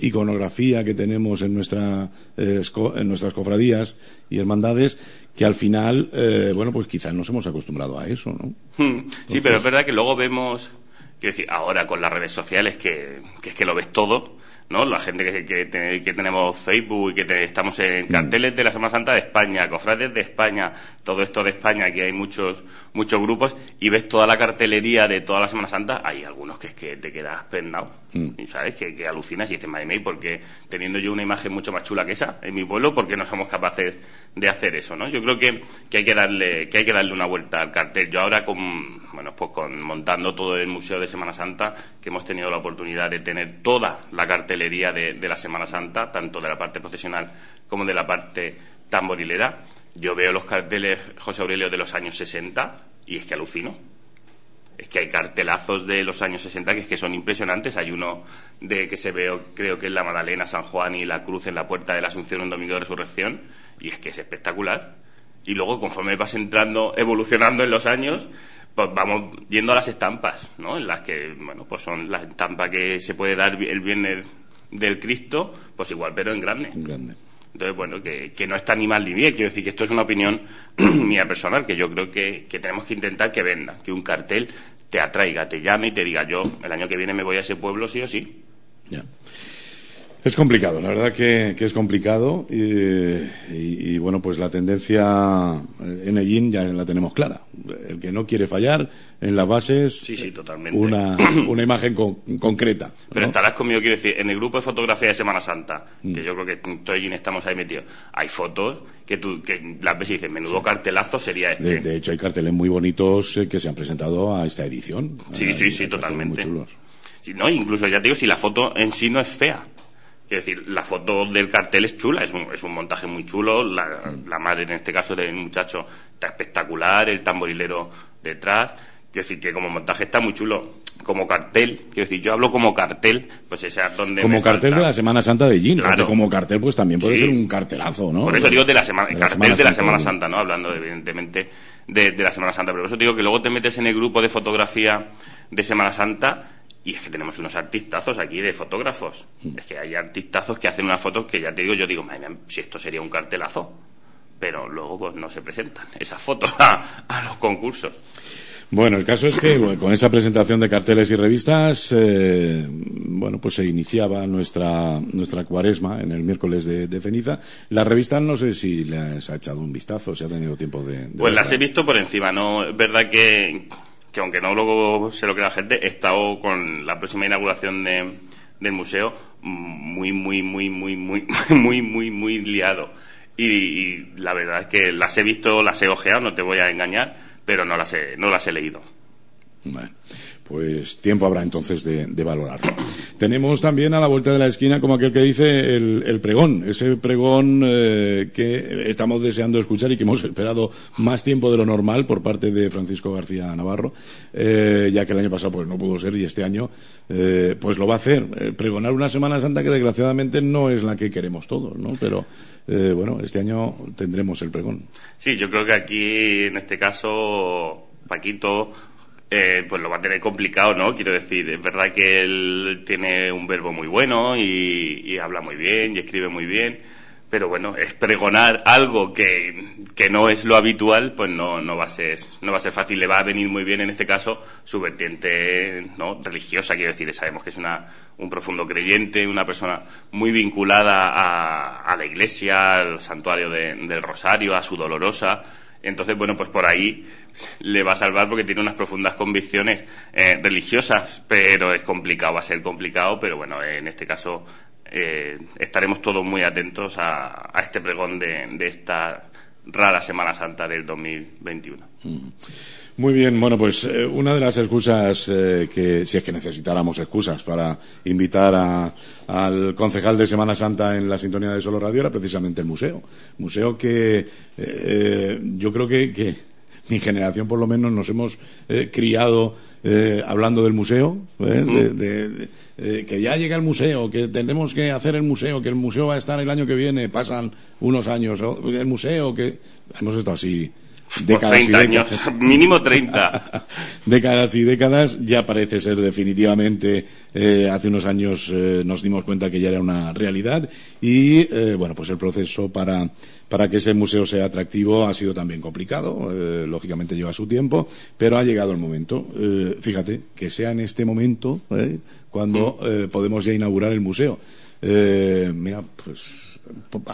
iconografía que tenemos en, nuestra, en nuestras cofradías y hermandades que al final, eh, bueno, pues quizás nos hemos acostumbrado a eso, ¿no? Hmm. sí, pero es verdad que luego vemos, quiero decir, ahora con las redes sociales que, que es que lo ves todo, ¿no? La gente que, que, tenemos Facebook y que estamos en mm. carteles de la Semana Santa de España, cofrades de España, todo esto de España, que hay muchos muchos grupos, y ves toda la cartelería de toda la Semana Santa, hay algunos que es que te quedas prendado, mm. sabes, que, alucinas y dices, madre porque teniendo yo una imagen mucho más chula que esa en mi pueblo, porque no somos capaces de hacer eso, ¿no? Yo creo que, que hay que darle, que hay que darle una vuelta al cartel. Yo ahora con, bueno, pues con montando todo el Museo de Semana Santa, que hemos tenido la oportunidad de tener toda la cartelería de, de la Semana Santa, tanto de la parte profesional como de la parte tamborilera, yo veo los carteles José Aurelio de los años 60 y es que alucino. Es que hay cartelazos de los años 60 que es que son impresionantes. Hay uno de que se ve, creo que es la Magdalena, San Juan y la cruz en la puerta de la Asunción un domingo de resurrección y es que es espectacular. Y luego, conforme vas entrando, evolucionando en los años, pues vamos viendo las estampas, ¿no? En las que, bueno, pues son las estampas que se puede dar el viernes del Cristo, pues igual, pero en grande. En grande. Entonces, bueno, que, no está ni mal ni bien. Quiero decir que esto es una opinión mía personal, que yo creo que, que, tenemos que intentar que venda, que un cartel te atraiga, te llame y te diga yo, el año que viene me voy a ese pueblo sí o sí. Ya. Es complicado, la verdad que, es complicado y, bueno, pues la tendencia en Ellín ya la tenemos clara. El que no quiere fallar en las bases, sí, sí, totalmente. Una, una imagen concreta. Pero estarás conmigo, quiero decir, en el grupo de fotografía de Semana Santa, que mm. yo creo que todo Ellín estamos ahí metidos, hay fotos que tú que las ves y dices, menudo cartelazo sería este. De, hecho, hay carteles muy bonitos eh, que se han presentado a esta edición. Sí, sí, sí, totalmente. no, incluso ya te digo, si la foto en sí no es fea es decir, la foto del cartel es chula, es un, es un montaje muy chulo, la, la, madre en este caso del muchacho está espectacular, el tamborilero detrás, quiero decir que como montaje está muy chulo, como cartel, quiero decir, yo hablo como cartel, pues ese es donde Como cartel de la Semana Santa de Gin, claro. como cartel pues también puede ser un cartelazo, ¿no? Por eso digo de la semana, de cartel de la Semana Santa, ¿no? Hablando evidentemente de, de la Semana Santa, pero por eso digo que luego te metes en el grupo de fotografía de Semana Santa y es que tenemos unos artistazos aquí de fotógrafos. Mm. Es que hay artistazos que hacen unas fotos que ya te digo, yo digo, si esto sería un cartelazo. Pero luego pues no se presentan esas fotos a, los concursos. Bueno, el caso es que con esa presentación de carteles y revistas, eh, bueno, pues se iniciaba nuestra, nuestra cuaresma en el miércoles de, ceniza. La revista no sé si les ha echado un vistazo, si ha tenido tiempo de... pues las he visto por encima, ¿no? Es verdad que que aunque no luego se lo crea la gente, he estado con la próxima inauguración de, del museo muy, muy, muy, muy, muy, muy, muy, muy liado. Y, la verdad es que las he visto, las he ojeado, no te voy a engañar, pero no las he, no las he leído. Pues tiempo habrá entonces de, valorarlo. Tenemos también a la vuelta de la esquina, como aquel que dice, el, pregón, ese pregón eh, que estamos deseando escuchar y que hemos esperado más tiempo de lo normal por parte de Francisco García Navarro, eh, ya que el año pasado pues no pudo ser y este año eh, pues lo va a hacer. pregonar una Semana Santa que desgraciadamente no es la que queremos todos, ¿no? Pero bueno, este año tendremos el pregón. Sí, yo creo que aquí en este caso Paquito eh, pues lo va a tener complicado, ¿no? Quiero decir, es verdad que él tiene un verbo muy bueno y, habla muy bien y escribe muy bien, pero bueno, es pregonar algo que, que, no es lo habitual, pues no, no va a ser, no va a ser fácil. Le va a venir muy bien en este caso su vertiente, ¿no? religiosa, quiero decir, sabemos que es una, un profundo creyente, una persona muy vinculada a, a la iglesia, al santuario del Rosario, a su dolorosa, entonces, bueno, pues por ahí le va a salvar porque tiene unas profundas convicciones eh, religiosas, pero es complicado, va a ser complicado, pero bueno, en este caso eh, estaremos todos muy atentos a, este pregón de, esta rara Semana Santa del 2021. Muy bien, bueno, pues eh, una de las excusas eh, que, si es que necesitáramos excusas para invitar al concejal de Semana Santa en la sintonía de Solo Radio era precisamente el museo. Museo que eh, yo creo que, mi generación por lo menos nos hemos criado hablando del museo, que ya llega el museo, que tenemos que hacer el museo, que el museo va a estar el año que viene, pasan unos años, el museo, que hemos estado así décadas 30 años, mínimo 30. décadas y décadas, ya parece ser definitivamente, eh, hace unos años eh, nos dimos cuenta que ya era una realidad y, eh, bueno, pues el proceso para, para que ese museo sea atractivo ha sido también complicado, lógicamente lleva su tiempo, pero ha llegado el momento. fíjate, que sea en este momento cuando mm. podemos ya inaugurar el museo. mira, pues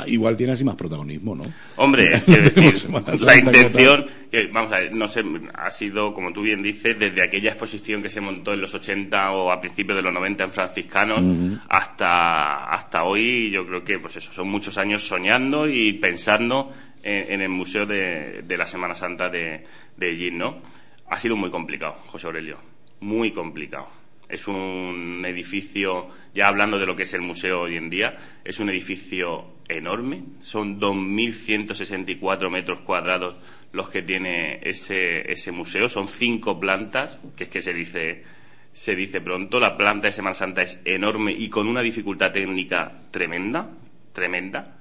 igual tiene así más protagonismo, ¿no? Hombre, decir, la intención, que, vamos a ver, no sé, ha sido, como tú bien dices, desde aquella exposición que se montó en los 80 o a principios de los 90 en Franciscanos hasta, hasta hoy, yo creo que, pues eso, son muchos años soñando y pensando en, el Museo de, la Semana Santa de, de ¿no? Ha sido muy complicado, José Aurelio, muy complicado es un edificio, ya hablando de lo que es el museo hoy en día, es un edificio enorme. Son 2.164 metros cuadrados los que tiene ese, ese museo. Son cinco plantas, que es que se dice, se dice pronto. La planta de Semana Santa es enorme y con una dificultad técnica tremenda, tremenda.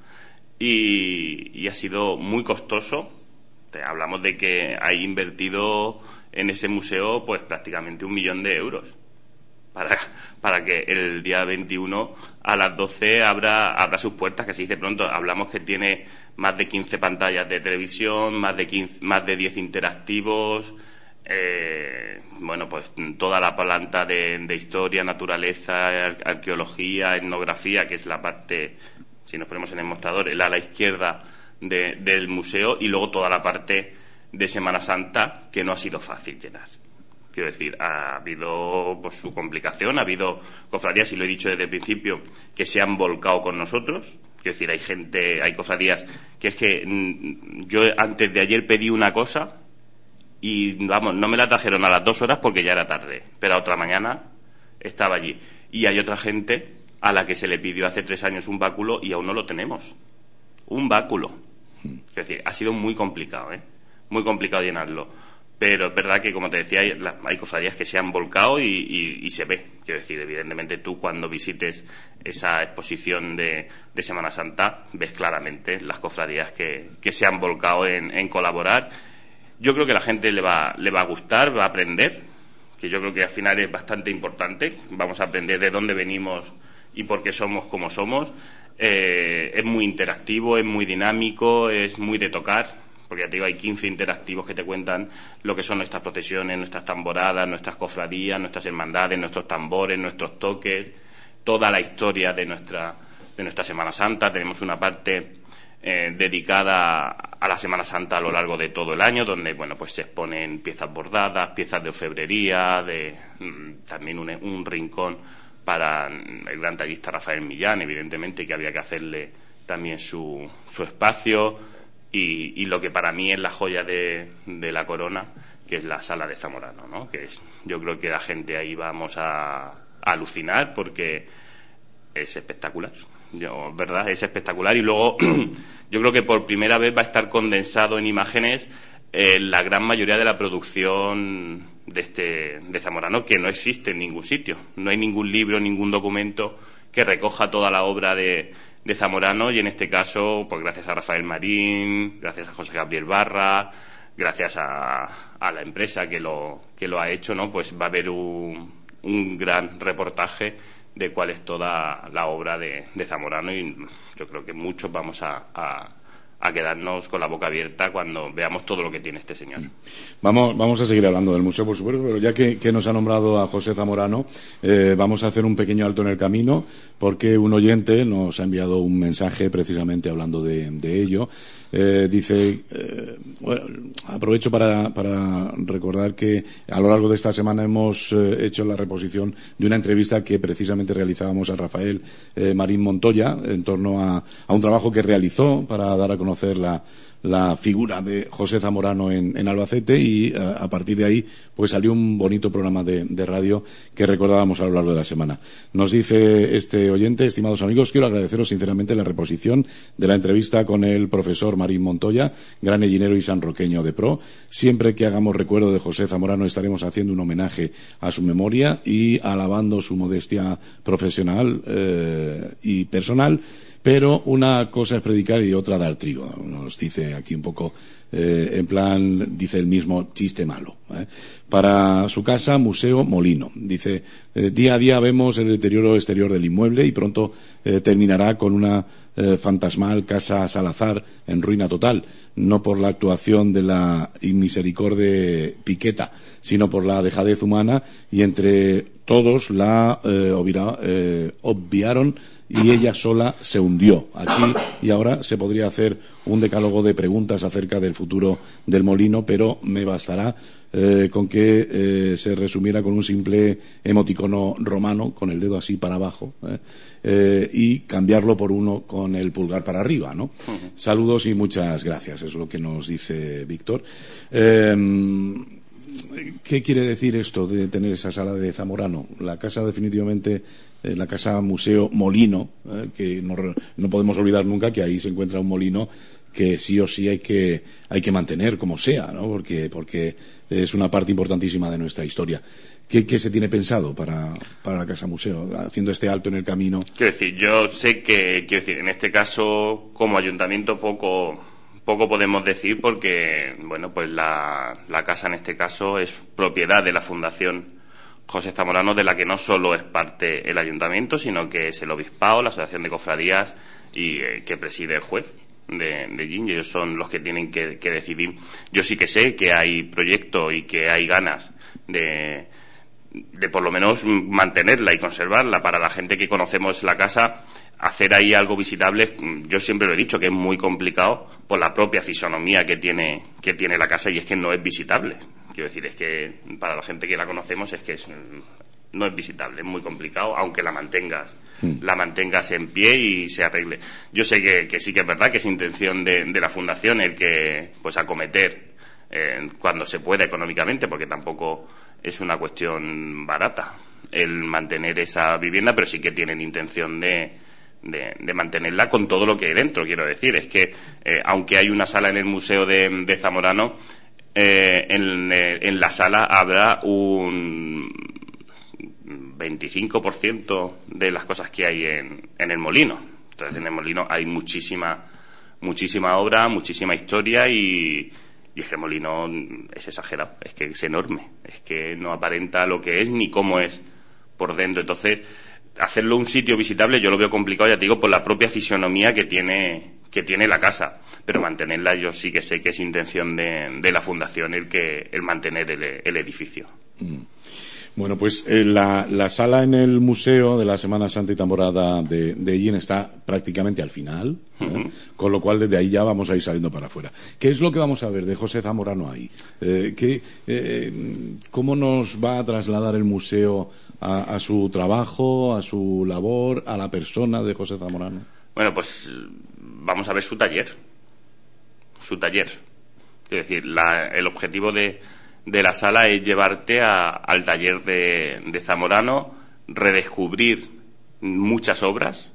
Y, ha sido muy costoso. hablamos de que hay invertido en ese museo pues prácticamente un millón de euros para, que el día 21 a las 12 abra, sus puertas, que se dice pronto. Hablamos que tiene más de 15 pantallas de televisión, más de, más de 10 interactivos, eh, bueno, pues toda la planta de, historia, naturaleza, arqueología, etnografía, que es la parte, si nos ponemos en el mostrador, el ala izquierda del museo, y luego toda la parte de Semana Santa, que no ha sido fácil llenar. Quiero decir, ha habido pues, su complicación, ha habido cofradías, y lo he dicho desde el principio, que se han volcado con nosotros. Quiero decir, hay gente, hay cofradías que es que mm, yo antes de ayer pedí una cosa y, vamos, no me la trajeron a las dos horas porque ya era tarde, pero a otra mañana estaba allí. Y hay otra gente a la que se le pidió hace tres años un báculo y aún no lo tenemos. Un báculo. Hmm. Es decir, ha sido muy complicado, ¿eh? Muy complicado llenarlo. Pero es verdad que, como te decía, hay, cofradías que se han volcado y, se ve. Quiero decir, evidentemente tú cuando visites esa exposición de, Semana Santa ves claramente las cofradías que, se han volcado en, colaborar. Yo creo que la gente le va, le va a gustar, va a aprender, que yo creo que al final es bastante importante. Vamos a aprender de dónde venimos y por qué somos como somos. Eh, es muy interactivo, es muy dinámico, es muy de tocar porque ya te digo, hay 15 interactivos que te cuentan lo que son nuestras procesiones, nuestras tamboradas, nuestras cofradías, nuestras hermandades, nuestros tambores, nuestros toques, toda la historia de nuestra, de nuestra Semana Santa. Tenemos una parte eh, dedicada a la Semana Santa a lo largo de todo el año, donde bueno pues se exponen piezas bordadas, piezas de orfebrería, de mm, también un, un, rincón para el gran tallista Rafael Millán, evidentemente que había que hacerle también su, su espacio y, lo que para mí es la joya de, la corona, que es la sala de Zamorano, ¿no? Que es, yo creo que la gente ahí vamos a, alucinar porque es espectacular. Yo, ¿verdad? Es espectacular y luego yo creo que por primera vez va a estar condensado en imágenes eh, la gran mayoría de la producción de este de Zamorano que no existe en ningún sitio. No hay ningún libro, ningún documento que recoja toda la obra de, de Zamorano y en este caso, pues gracias a Rafael Marín, gracias a José Gabriel Barra, gracias a, la empresa que lo, que lo ha hecho, ¿no? Pues va a haber un, un gran reportaje de cuál es toda la obra de, Zamorano y yo creo que muchos vamos a, a quedarnos con la boca abierta cuando veamos todo lo que tiene este señor. Vamos, vamos a seguir hablando del museo, por supuesto, pero ya que, nos ha nombrado a José Zamorano, eh, vamos a hacer un pequeño alto en el camino, porque un oyente nos ha enviado un mensaje precisamente hablando de, ello. Eh, dice, eh, bueno, aprovecho para, recordar que a lo largo de esta semana hemos hecho la reposición de una entrevista que precisamente realizábamos a Rafael Marín Montoya en torno a, un trabajo que realizó para dar a conocer la, la figura de José Zamorano en, Albacete y a, partir de ahí pues salió un bonito programa de, radio que recordábamos a lo largo de la semana. Nos dice este oyente, estimados amigos, quiero agradeceros sinceramente la reposición de la entrevista con el profesor Marín Montoya, gran ellinero y sanroqueño de pro. Siempre que hagamos recuerdo de José Zamorano estaremos haciendo un homenaje a su memoria y alabando su modestia profesional eh, y personal pero una cosa es predicar y otra dar trigo. Nos dice aquí un poco, eh, en plan, dice el mismo chiste malo. ¿eh? Para su casa, Museo Molino. Dice, eh, día a día vemos el deterioro exterior del inmueble y pronto terminará con una fantasmal casa Salazar en ruina total, no por la actuación de la inmisericordia Piqueta, sino por la dejadez humana y entre todos la obviaron y ella sola se hundió aquí y ahora se podría hacer un decálogo de preguntas acerca del futuro del molino, pero me bastará eh, con que eh, se resumiera con un simple emoticono romano, con el dedo así para abajo, eh, y cambiarlo por uno con el pulgar para arriba, ¿no? Saludos y muchas gracias, es lo que nos dice Víctor. ¿Qué quiere decir esto de tener esa sala de Zamorano? La casa definitivamente eh, la casa museo Molino, eh, que no, podemos olvidar nunca que ahí se encuentra un molino que sí o sí hay que, hay que mantener como sea, ¿no? porque, porque es una parte importantísima de nuestra historia. ¿Qué, se tiene pensado para, para, la Casa Museo, haciendo este alto en el camino? Quiero decir, yo sé que, quiero decir, en este caso, como ayuntamiento, poco, poco podemos decir porque, bueno, pues la, la casa en este caso es propiedad de la Fundación José Zamorano, de la que no solo es parte el ayuntamiento, sino que es el obispado, la asociación de cofradías y eh, que preside el juez de, de ellos son los que tienen que, decidir. Yo sí que sé que hay proyecto y que hay ganas de, de por lo menos mantenerla y conservarla para la gente que conocemos la casa hacer ahí algo visitable, yo siempre lo he dicho que es muy complicado por la propia fisonomía que tiene, que tiene la casa y es que no es visitable. Quiero decir, es que para la gente que la conocemos es que no es visitable, es muy complicado, aunque la mantengas, mm. la mantengas en pie y se arregle. Yo sé que, sí que es verdad que es intención de, la fundación el que, pues, acometer eh, cuando se pueda económicamente, porque tampoco es una cuestión barata el mantener esa vivienda, pero sí que tienen intención de, de, mantenerla con todo lo que hay dentro. Quiero decir, es que eh, aunque hay una sala en el Museo de Zamorano, eh, eh, en, la sala habrá un 25% de las cosas que hay en, el molino. Entonces, en el molino hay muchísima, muchísima obra, muchísima historia y, y es que el es exagerado, es que es enorme, es que no aparenta lo que es ni cómo es por dentro. Entonces, hacerlo un sitio visitable yo lo veo complicado, ya te digo, por la propia fisionomía que tiene, que tiene la casa pero mantenerla yo sí que sé que es intención de, la fundación el que el mantener el, edificio. Mm. Bueno, pues eh, la, sala en el museo de la Semana Santa y Temporada de, de está prácticamente al final, ¿eh? con lo cual desde ahí ya vamos a ir saliendo para afuera. ¿Qué es lo que vamos a ver de José Zamorano ahí? Eh, ¿Cómo nos va a trasladar el museo a, su trabajo, a su labor, a la persona de José Zamorano? Bueno, pues vamos a ver su taller su taller. Es decir, el objetivo de, la sala es llevarte al taller de, Zamorano, redescubrir muchas obras,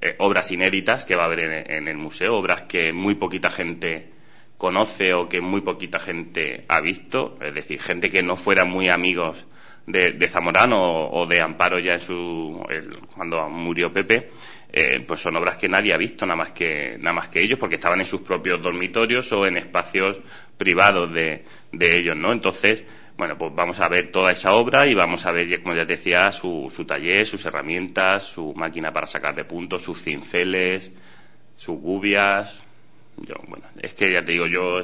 eh, obras inéditas que va a haber en, el museo, obras que muy poquita gente conoce o que muy poquita gente ha visto, es decir, gente que no fuera muy amigos de, Zamorano o, de Amparo ya en su, cuando murió Pepe, eh, pues son obras que nadie ha visto nada más que nada más que ellos porque estaban en sus propios dormitorios o en espacios privados de, de ellos no entonces bueno pues vamos a ver toda esa obra y vamos a ver como ya te decía su, su taller sus herramientas su máquina para sacar de puntos sus cinceles sus gubias. Yo bueno es que ya te digo yo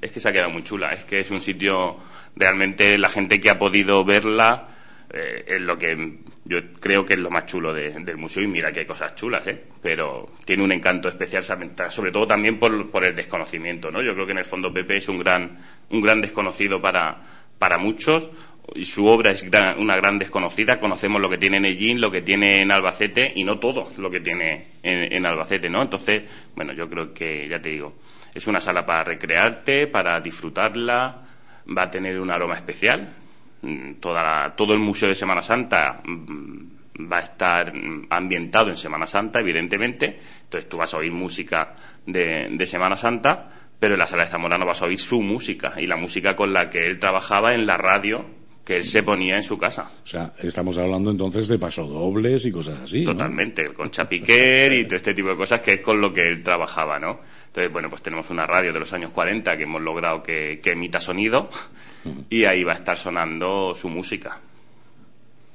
es que se ha quedado muy chula. Es que es un sitio realmente la gente que ha podido verla eh, es lo que yo creo que es lo más chulo del museo y mira que hay cosas chulas, ¿eh? pero tiene un encanto especial, sobre todo también por, por, el desconocimiento. ¿no? Yo creo que en el fondo Pepe es un gran, un gran desconocido para, para muchos y su obra es una gran desconocida. Conocemos lo que tiene en Ellín, lo que tiene en Albacete y no todo lo que tiene en, Albacete, ¿no? Entonces, bueno, yo creo que, ya te digo, es una sala para recrearte, para disfrutarla, va a tener un aroma especial. Mm, toda todo el Museo de Semana Santa mm, va a estar ambientado en Semana Santa, evidentemente. Entonces tú vas a oír música de, de Semana Santa, pero en la sala de Zamorano vas a oír su música y la música con la que él trabajaba en la radio que él se ponía en su casa. O sea, estamos hablando entonces de pasodobles y cosas así. Totalmente, con chapiquer y todo este tipo de cosas que es con lo que él trabajaba, ¿no? Entonces, bueno, pues tenemos una radio de los años 40 que hemos logrado que, emita sonido y ahí va a estar sonando su música.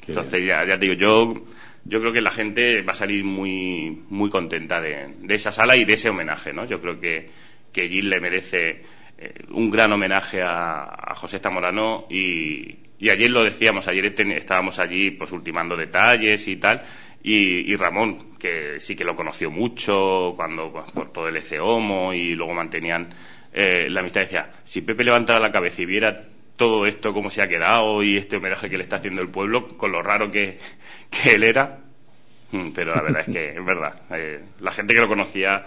Entonces, ya, ya te digo, yo, yo creo que la gente va a salir muy, muy contenta de, esa sala y de ese homenaje, ¿no? Yo creo que, que Gil le merece eh, un gran homenaje a, a José Zamorano y, y ayer lo decíamos, ayer estábamos allí pues ultimando detalles y tal, y, Ramón, que sí que lo conoció mucho cuando pues, por todo el ese homo y luego mantenían eh, la amistad, decía, si Pepe levantara la cabeza y viera todo esto cómo se ha quedado y este homenaje que le está haciendo el pueblo, con lo raro que, él era, mm, pero la verdad es que es verdad, eh, la gente que lo conocía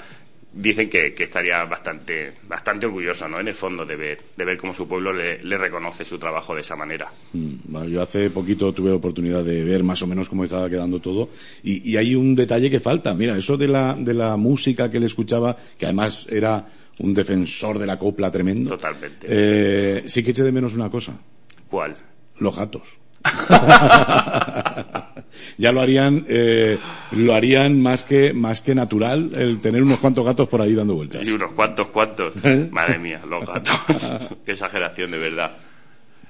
dicen que, estaría bastante bastante orgulloso no en el fondo de ver de ver cómo su pueblo le, reconoce su trabajo de esa manera. Mm, yo hace poquito tuve oportunidad de ver más o menos cómo estaba quedando todo y, hay un detalle que falta. Mira eso de la de la música que él escuchaba que además era un defensor de la copla tremendo totalmente. eh, sí que eche de menos una cosa. Cuál los gatos ya lo harían eh, lo harían más que más que natural el tener unos cuantos gatos por ahí dando vueltas y unos cuantos cuantos ¿Eh? madre mía los gatos qué exageración de verdad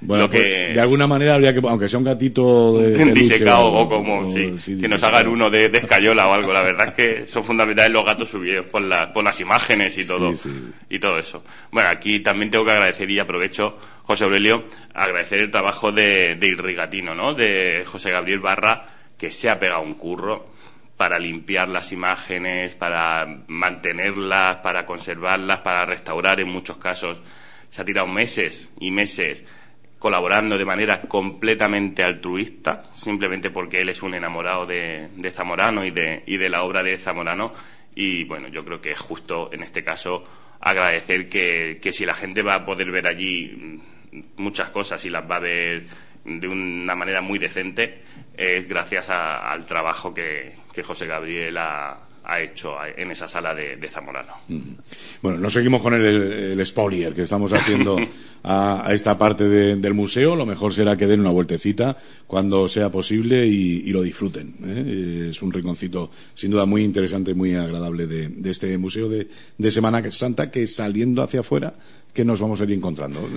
bueno, pues, de alguna manera habría que, aunque sea un gatito de disecado o, como, sí, que nos hagan uno de, escayola o algo. La verdad es que son fundamentales los gatos subidos por, por las imágenes y todo, y todo eso. Bueno, aquí también tengo que agradecer y aprovecho, José Aurelio, agradecer el trabajo de, de Irrigatino, ¿no? De José Gabriel Barra, que se ha pegado un curro para limpiar las imágenes, para mantenerlas, para conservarlas, para restaurar en muchos casos. Se ha tirado meses y meses colaborando de manera completamente altruista, simplemente porque él es un enamorado de, Zamorano y de, y de la obra de Zamorano. Y bueno, yo creo que es justo en este caso agradecer que, que si la gente va a poder ver allí muchas cosas y las va a ver de una manera muy decente, es gracias al trabajo que, que José Gabriel ha, ha hecho en esa sala de, Zamorano. Bueno, no seguimos con el, el, que estamos haciendo a, esta parte del museo. Lo mejor será que den una vueltecita cuando sea posible y, lo disfruten. ¿eh? Es un rinconcito sin duda muy interesante, muy agradable de, este museo de, de Semana Santa que saliendo hacia afuera que nos vamos a ir encontrando.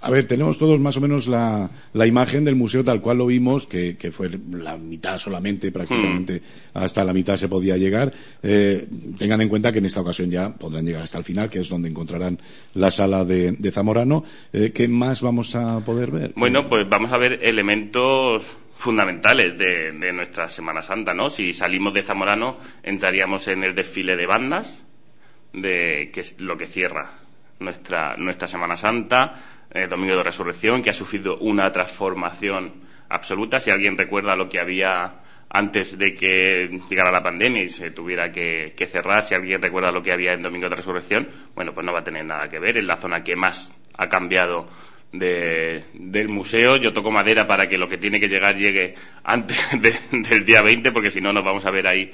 A ver, tenemos todos más o menos la, la imagen del museo tal cual lo vimos, que, que fue la mitad solamente, prácticamente hmm. hasta la mitad se podía llegar. Eh, tengan en cuenta que en esta ocasión ya podrán llegar hasta el final, que es donde encontrarán la sala de, de Zamorano. Eh, ¿Qué más vamos a poder ver? Bueno, pues vamos a ver elementos fundamentales de, de, nuestra Semana Santa, ¿no? Si salimos de Zamorano, entraríamos en el desfile de bandas, de, que es lo que cierra nuestra, nuestra Semana Santa, Domingo de Resurrección, que ha sufrido una transformación absoluta. Si alguien recuerda lo que había antes de que llegara la pandemia y se tuviera que, cerrar, si alguien recuerda lo que había en Domingo de Resurrección, bueno, pues no va a tener nada que ver. Es la zona que más ha cambiado del museo. Yo toco madera para que lo que tiene que llegar llegue antes del día 20, porque si no nos vamos a ver ahí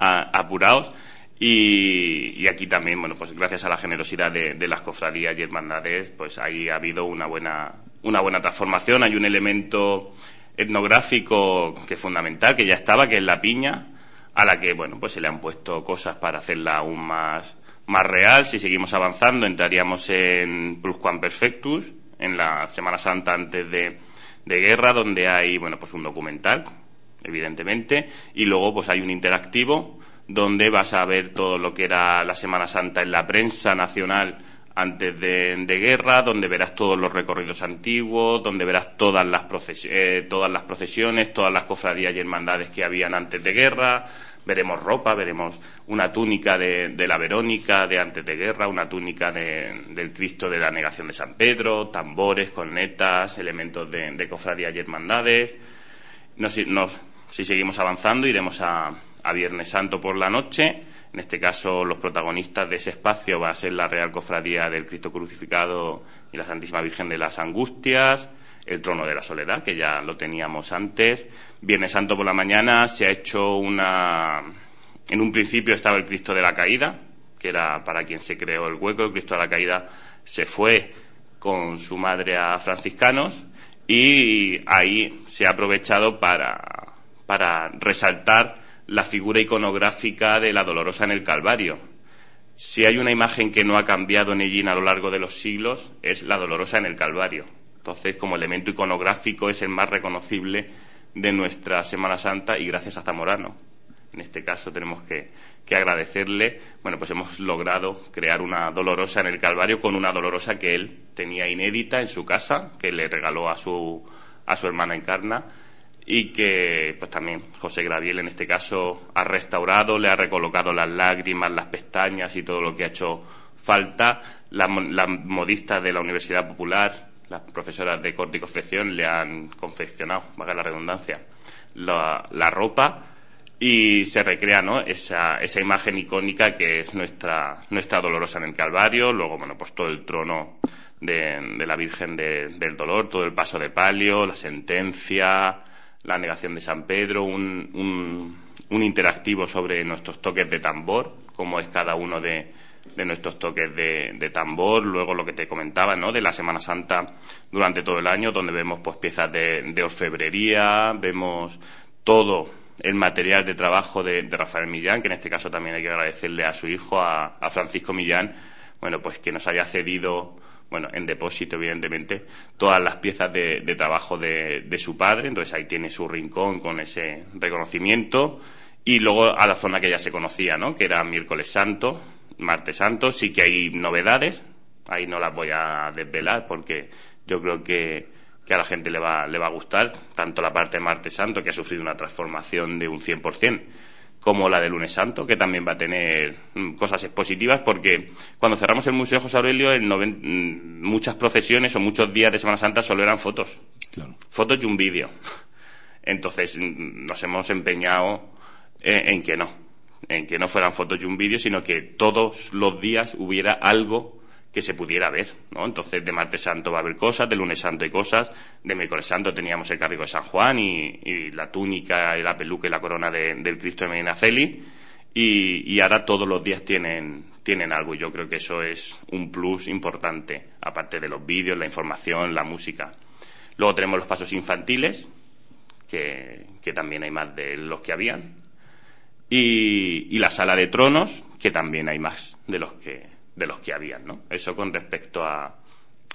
apurados. Y, aquí también, bueno, pues gracias a la generosidad de, las cofradías y hermandades, pues ahí ha habido una buena, una buena transformación. Hay un elemento etnográfico que es fundamental, que ya estaba, que es la piña, a la que, bueno, pues se le han puesto cosas para hacerla aún más, más real. Si seguimos avanzando, entraríamos en Perfectus, en la Semana Santa antes de, de guerra, donde hay, bueno, pues un documental, evidentemente, y luego pues hay un interactivo donde vas a ver todo lo que era la Semana Santa en la prensa nacional antes de, guerra, donde verás todos los recorridos antiguos, donde verás todas las, eh, todas las procesiones, todas las cofradías y hermandades que habían antes de guerra. Veremos ropa, veremos una túnica de, la Verónica de antes de guerra, una túnica del Cristo de la Negación de San Pedro, tambores, cornetas, elementos de, cofradías y hermandades. si seguimos avanzando, iremos a, a Viernes Santo por la noche en este caso, los protagonistas de ese espacio va a ser la Real Cofradía del Cristo Crucificado y la Santísima Virgen de las Angustias, el Trono de la Soledad, que ya lo teníamos antes. Viernes Santo por la mañana se ha hecho una. En un principio estaba el Cristo de la Caída, que era para quien se creó el hueco. El Cristo de la Caída se fue con su madre a franciscanos y ahí se ha aprovechado para, para resaltar la figura iconográfica de la Dolorosa en el Calvario. Si hay una imagen que no ha cambiado en Ellín a lo largo de los siglos, es la Dolorosa en el Calvario. Entonces, como elemento iconográfico, es el más reconocible de nuestra Semana Santa y gracias a Zamorano. En este caso tenemos que, agradecerle, bueno, pues hemos logrado crear una dolorosa en el Calvario con una dolorosa que él tenía inédita en su casa, que le regaló a su, a su hermana Encarna y que pues también José Graviel en este caso ha restaurado, le ha recolocado las lágrimas, las pestañas y todo lo que ha hecho falta. Las, modistas de la Universidad Popular, las profesoras de corte y confección le han confeccionado, valga la redundancia, la, ropa y se recrea ¿no? esa, esa imagen icónica que es nuestra, nuestra dolorosa en el Calvario, luego bueno pues todo el trono de, la Virgen del Dolor, todo el paso de palio, la sentencia, la negación de San Pedro, un, un, interactivo sobre nuestros toques de tambor, cómo es cada uno de, de nuestros toques de, de, tambor, luego lo que te comentaba, ¿no? De la Semana Santa durante todo el año, donde vemos pues piezas de, de orfebrería, vemos todo el material de trabajo de, de, Rafael Millán, que en este caso también hay que agradecerle a su hijo, a, a Francisco Millán, bueno, pues que nos haya cedido bueno, en depósito, evidentemente, todas las piezas de, trabajo de, su padre. Entonces ahí tiene su rincón con ese reconocimiento. Y luego a la zona que ya se conocía, ¿no? Que era miércoles santo, martes santo. Sí que hay novedades. Ahí no las voy a desvelar porque yo creo que, que a la gente le va, le va a gustar. Tanto la parte de martes santo, que ha sufrido una transformación de un 100%, como la de lunes santo, que también va a tener mm, cosas expositivas, porque cuando cerramos el Museo José Aurelio, en mm, muchas procesiones o muchos días de Semana Santa solo eran fotos. Fotos y un vídeo. Entonces mm, nos hemos empeñado en, en, que no, en que no fueran fotos y un vídeo, sino que todos los días hubiera algo que se pudiera ver, ¿no? Entonces, de martes santo va a haber cosas, de lunes santo hay cosas, de miércoles santo teníamos el cargo de San Juan y, la túnica y la peluca y la corona del Cristo de Medinaceli, y, y ahora todos los días tienen, tienen algo, y yo creo que eso es un plus importante, aparte de los vídeos, la información, la música. Luego tenemos los pasos infantiles, que, que también hay más de los que habían, y la sala de tronos, que también hay más de los que de los que habían, ¿no? Eso con respecto a,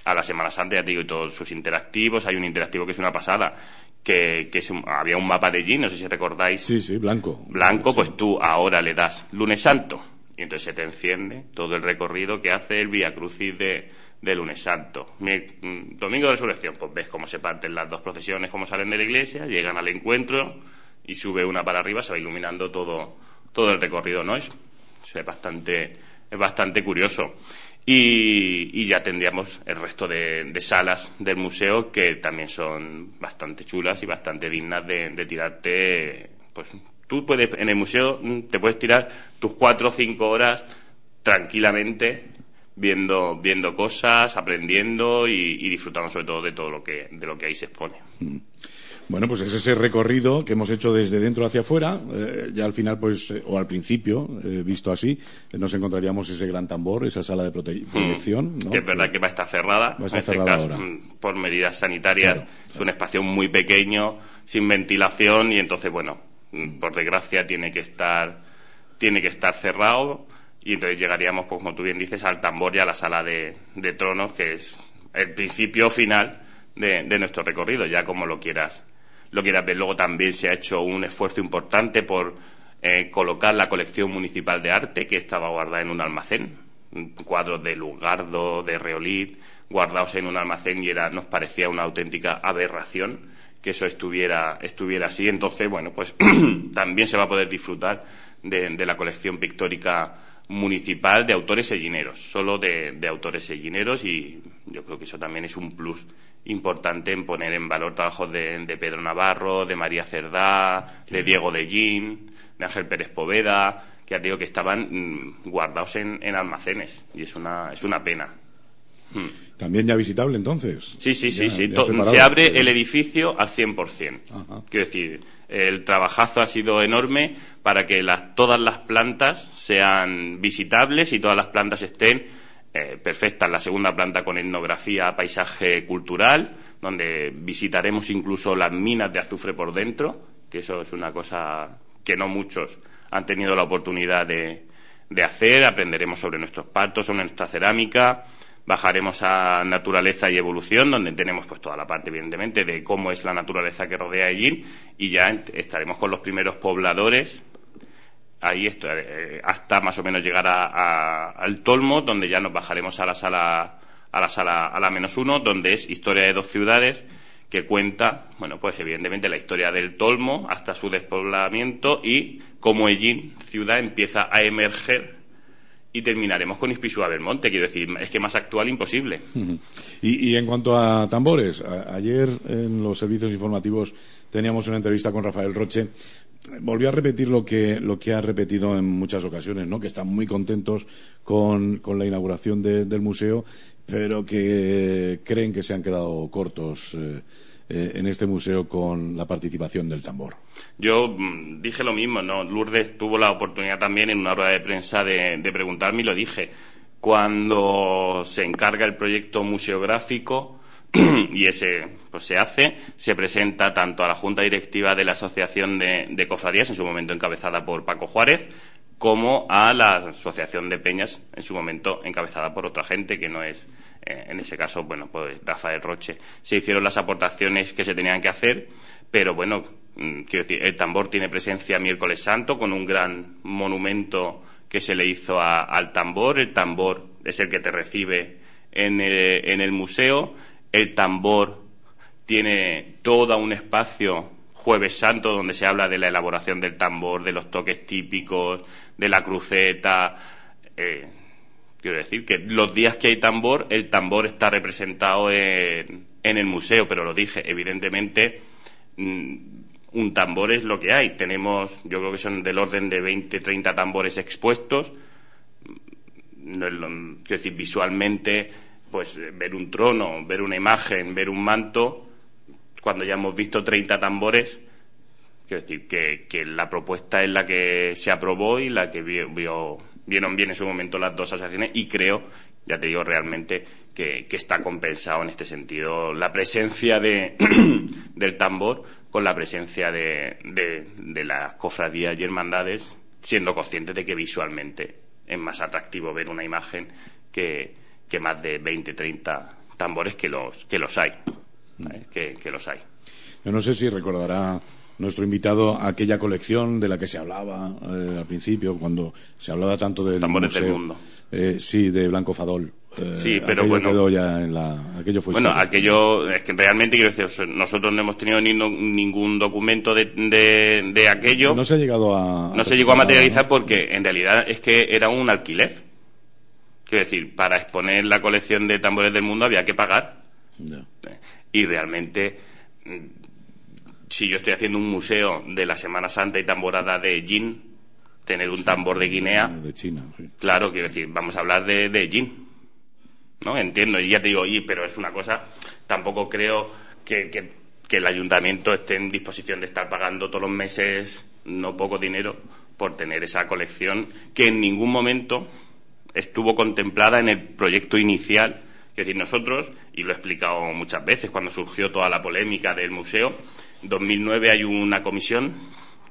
a la Semana Santa, ya te digo, y todos sus interactivos. Hay un interactivo que es una pasada, que, que había un mapa de allí, no sé si recordáis. Sí, sí, blanco. Blanco, pues tú ahora le das lunes santo y entonces se te enciende todo el recorrido que hace el Vía Crucis de, de lunes santo. Mm, domingo de resurrección, pues ves cómo se parten las dos procesiones, cómo salen de la iglesia, llegan al encuentro y sube una para arriba, se va iluminando todo, todo el recorrido, ¿no? Es, es bastante es bastante curioso. Y, ya tendríamos el resto de, salas del museo que también son bastante chulas y bastante dignas de, tirarte. Pues tú puedes, en el museo mm, te puedes tirar tus cuatro o cinco horas tranquilamente viendo, viendo cosas, aprendiendo y, disfrutando sobre todo de todo lo que, de lo que ahí se expone. Mm. Bueno, pues es ese recorrido que hemos hecho desde dentro hacia afuera. Eh, ya al final, pues, eh, o al principio, eh, visto así, nos encontraríamos ese gran tambor, esa sala de mm. protección. Que es verdad que va a estar cerrada. Va a estar este cerrada ahora. Mm, por medidas sanitarias. es un espacio muy pequeño, sin ventilación, y entonces, bueno, mm, por desgracia tiene que estar, tiene que estar cerrado. Y entonces llegaríamos, pues, como tú bien dices, al tambor y a la sala de, tronos, que es el principio final de, de nuestro recorrido, ya como lo quieras lo quieras ver. Luego también se ha hecho un esfuerzo importante por eh, colocar la colección municipal de arte que estaba guardada en un almacén cuadros de Lugardo, de Reolit, guardados en un almacén y era, nos parecía una auténtica aberración que eso estuviera, estuviera así. Entonces, bueno, pues también se va a poder disfrutar de, la colección pictórica municipal de autores sellineros, solo de, autores sellineros y yo creo que eso también es un plus importante en poner en valor trabajos de, Pedro Navarro, de María Cerdá, de Diego de Gin, de Ángel Pérez Poveda, que ya digo que estaban mm, guardados en, en almacenes y es una, es una pena. Mm. También ya visitable entonces. Sí, sí, sí, sí. se abre el edificio al 100%. Quiero decir, el trabajazo ha sido enorme para que todas las plantas sean visitables y todas las plantas estén eh, perfectas. La segunda planta con etnografía, paisaje cultural, donde visitaremos incluso las minas de azufre por dentro, que eso es una cosa que no muchos han tenido la oportunidad de, de hacer. Aprenderemos sobre nuestros patos, sobre nuestra cerámica bajaremos a naturaleza y evolución, donde tenemos pues toda la parte, evidentemente, de cómo es la naturaleza que rodea allí, y ya estaremos con los primeros pobladores ahí eh, hasta más o menos llegar al Tolmo, donde ya nos bajaremos a la sala a la sala a la menos uno, donde es historia de dos ciudades que cuenta, bueno, pues evidentemente la historia del Tolmo hasta su despoblamiento y cómo Ellín, ciudad, empieza a emerger y terminaremos con Ispisúa Belmonte. Quiero decir, es que más actual imposible. y, en cuanto a tambores, ayer en los servicios informativos teníamos una entrevista con Rafael Roche. Volvió a repetir lo que, lo que ha repetido en muchas ocasiones, ¿no? que están muy contentos con, la inauguración del museo, pero que creen que se han quedado cortos. Eh, eh, en este museo con la participación del tambor. Yo mm, dije lo mismo, ¿no? Lourdes tuvo la oportunidad también en una rueda de prensa de, preguntarme y lo dije. Cuando se encarga el proyecto museográfico, y ese pues se hace, se presenta tanto a la Junta Directiva de la Asociación de, Cofradías, en su momento encabezada por Paco Juárez, como a la Asociación de Peñas, en su momento encabezada por otra gente que no es eh, en ese caso, bueno, pues Rafael Roche. Se hicieron las aportaciones que se tenían que hacer, pero bueno, mm, quiero decir, el tambor tiene presencia miércoles santo con un gran monumento que se le hizo al tambor. El tambor es el que te recibe en el, museo. El tambor tiene todo un espacio Jueves Santo donde se habla de la elaboración del tambor, de los toques típicos, de la cruceta. Eh, Quiero decir que los días que hay tambor, el tambor está representado en, el museo, pero lo dije, evidentemente, mm, un tambor es lo que hay. Tenemos, yo creo que son del orden de 20, 30 tambores expuestos. No quiero decir, visualmente, pues ver un trono, ver una imagen, ver un manto, cuando ya hemos visto 30 tambores, quiero decir que, la propuesta es la que se aprobó y la que vio vieron bien en su momento las dos asociaciones y creo, ya te digo, realmente que, está compensado en este sentido la presencia de, del tambor con la presencia de, de, las cofradías y hermandades, siendo conscientes de que visualmente es más atractivo ver una imagen que, que más de 20, 30 tambores que los, que los hay. Que, que los hay. Yo no sé si recordará nuestro invitado a aquella colección de la que se hablaba eh, al principio, cuando se hablaba tanto del Tambores del mundo. Eh, sí, de Blanco Fadol. Eh, sí, pero bueno. ya en la, aquello fue bueno, aquello, es que realmente quiero decir, nosotros no hemos tenido ni ningún documento de, de, aquello. No se ha llegado a. No se llegó a materializar porque en realidad es que era un alquiler. Quiero decir, para exponer la colección de tambores del mundo había que pagar. Y realmente si yo estoy haciendo un museo de la Semana Santa y tamborada de Jin, tener un tambor de Guinea. De China, Claro, quiero decir, vamos a hablar de, de Jin. ¿No? Entiendo, y ya te digo, y, pero es una cosa, tampoco creo que, que, el ayuntamiento esté en disposición de estar pagando todos los meses no poco dinero por tener esa colección que en ningún momento estuvo contemplada en el proyecto inicial. Es decir, nosotros, y lo he explicado muchas veces cuando surgió toda la polémica del museo, 2009 hay una comisión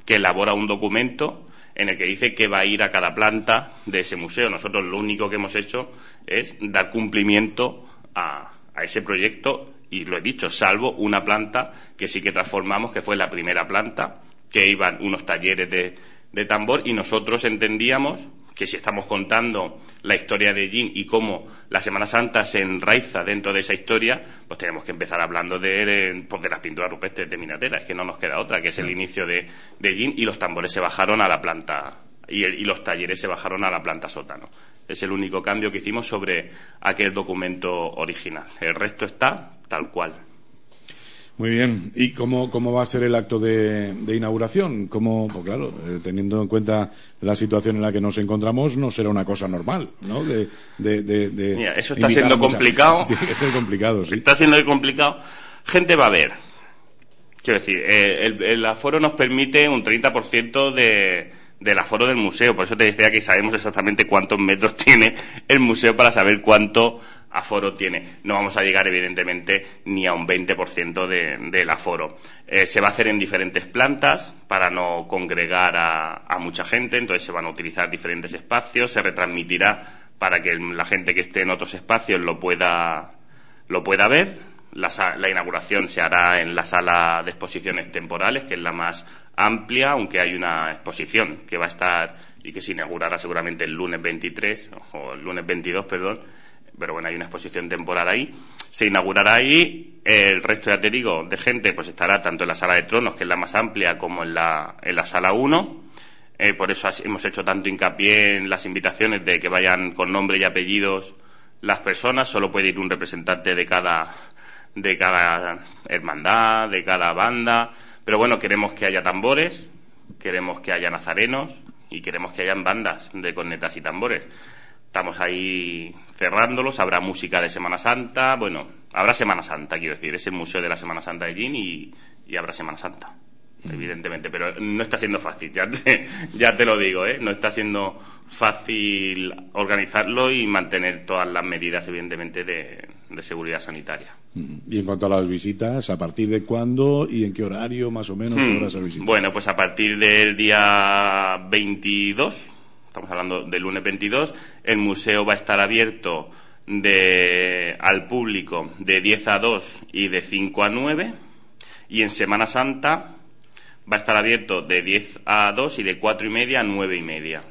que elabora un documento en el que dice que va a ir a cada planta de ese museo. Nosotros lo único que hemos hecho es dar cumplimiento a, ese proyecto y lo he dicho, salvo una planta que sí que transformamos, que fue la primera planta, que iban unos talleres de tambor y nosotros entendíamos que si estamos contando la historia de Jin y cómo la Semana Santa se enraiza dentro de esa historia, pues tenemos que empezar hablando de, pues de, las pinturas rupestres de Minatera, es que no nos queda otra, que es el inicio de, de Jin y los tambores se bajaron a la planta y, y los talleres se bajaron a la planta sótano. Es el único cambio que hicimos sobre aquel documento original. El resto está tal cual. Muy bien. ¿Y cómo, cómo va a ser el acto de, inauguración? ¿Cómo, pues claro, eh, teniendo en cuenta la situación en la que nos encontramos, no será una cosa normal, ¿no? De, Mira, eso está siendo complicado. Tiene que ser complicado, sí. Está siendo complicado. Gente va a ver. Quiero decir, eh, el, el, aforo nos permite un 30% de, del aforo del museo. Por eso te decía que sabemos exactamente cuántos metros tiene el museo para saber cuánto aforo tiene. No vamos a llegar, evidentemente, ni a un 20% de, del aforo. Eh, se va a hacer en diferentes plantas para no congregar a, mucha gente, entonces se van a utilizar diferentes espacios, se retransmitirá para que la gente que esté en otros espacios lo pueda, lo pueda ver. La, la, inauguración se hará en la sala de exposiciones temporales, que es la más amplia, aunque hay una exposición que va a estar y que se inaugurará seguramente el lunes 23 o el lunes 22, perdón, pero bueno, hay una exposición temporal ahí. Se inaugurará ahí. El resto, ya te digo, de gente, pues estará tanto en la sala de tronos, que es la más amplia, como en la, en la sala 1. Eh, por eso hemos hecho tanto hincapié en las invitaciones de que vayan con nombre y apellidos las personas. Solo puede ir un representante de cada, de cada hermandad, de cada banda. Pero bueno, queremos que haya tambores, queremos que haya nazarenos y queremos que hayan bandas de cornetas y tambores. Estamos ahí cerrándolos, habrá música de Semana Santa, bueno, habrá Semana Santa, quiero decir, es el Museo de la Semana Santa de Gin y, habrá Semana Santa, mm. evidentemente, pero no está siendo fácil, ya te, ya te lo digo, ¿eh? no está siendo fácil organizarlo y mantener todas las medidas, evidentemente, de, seguridad sanitaria. Mm. Y en cuanto a las visitas, ¿a partir de cuándo y en qué horario más o menos mm. podrás visitar? Bueno, pues a partir del día 22 estamos hablando del lunes 22, el museo va a estar abierto de, al público de 10 a 2 y de 5 a 9, y en Semana Santa va a estar abierto de 10 a 2 y de 4 y media a 9 y media.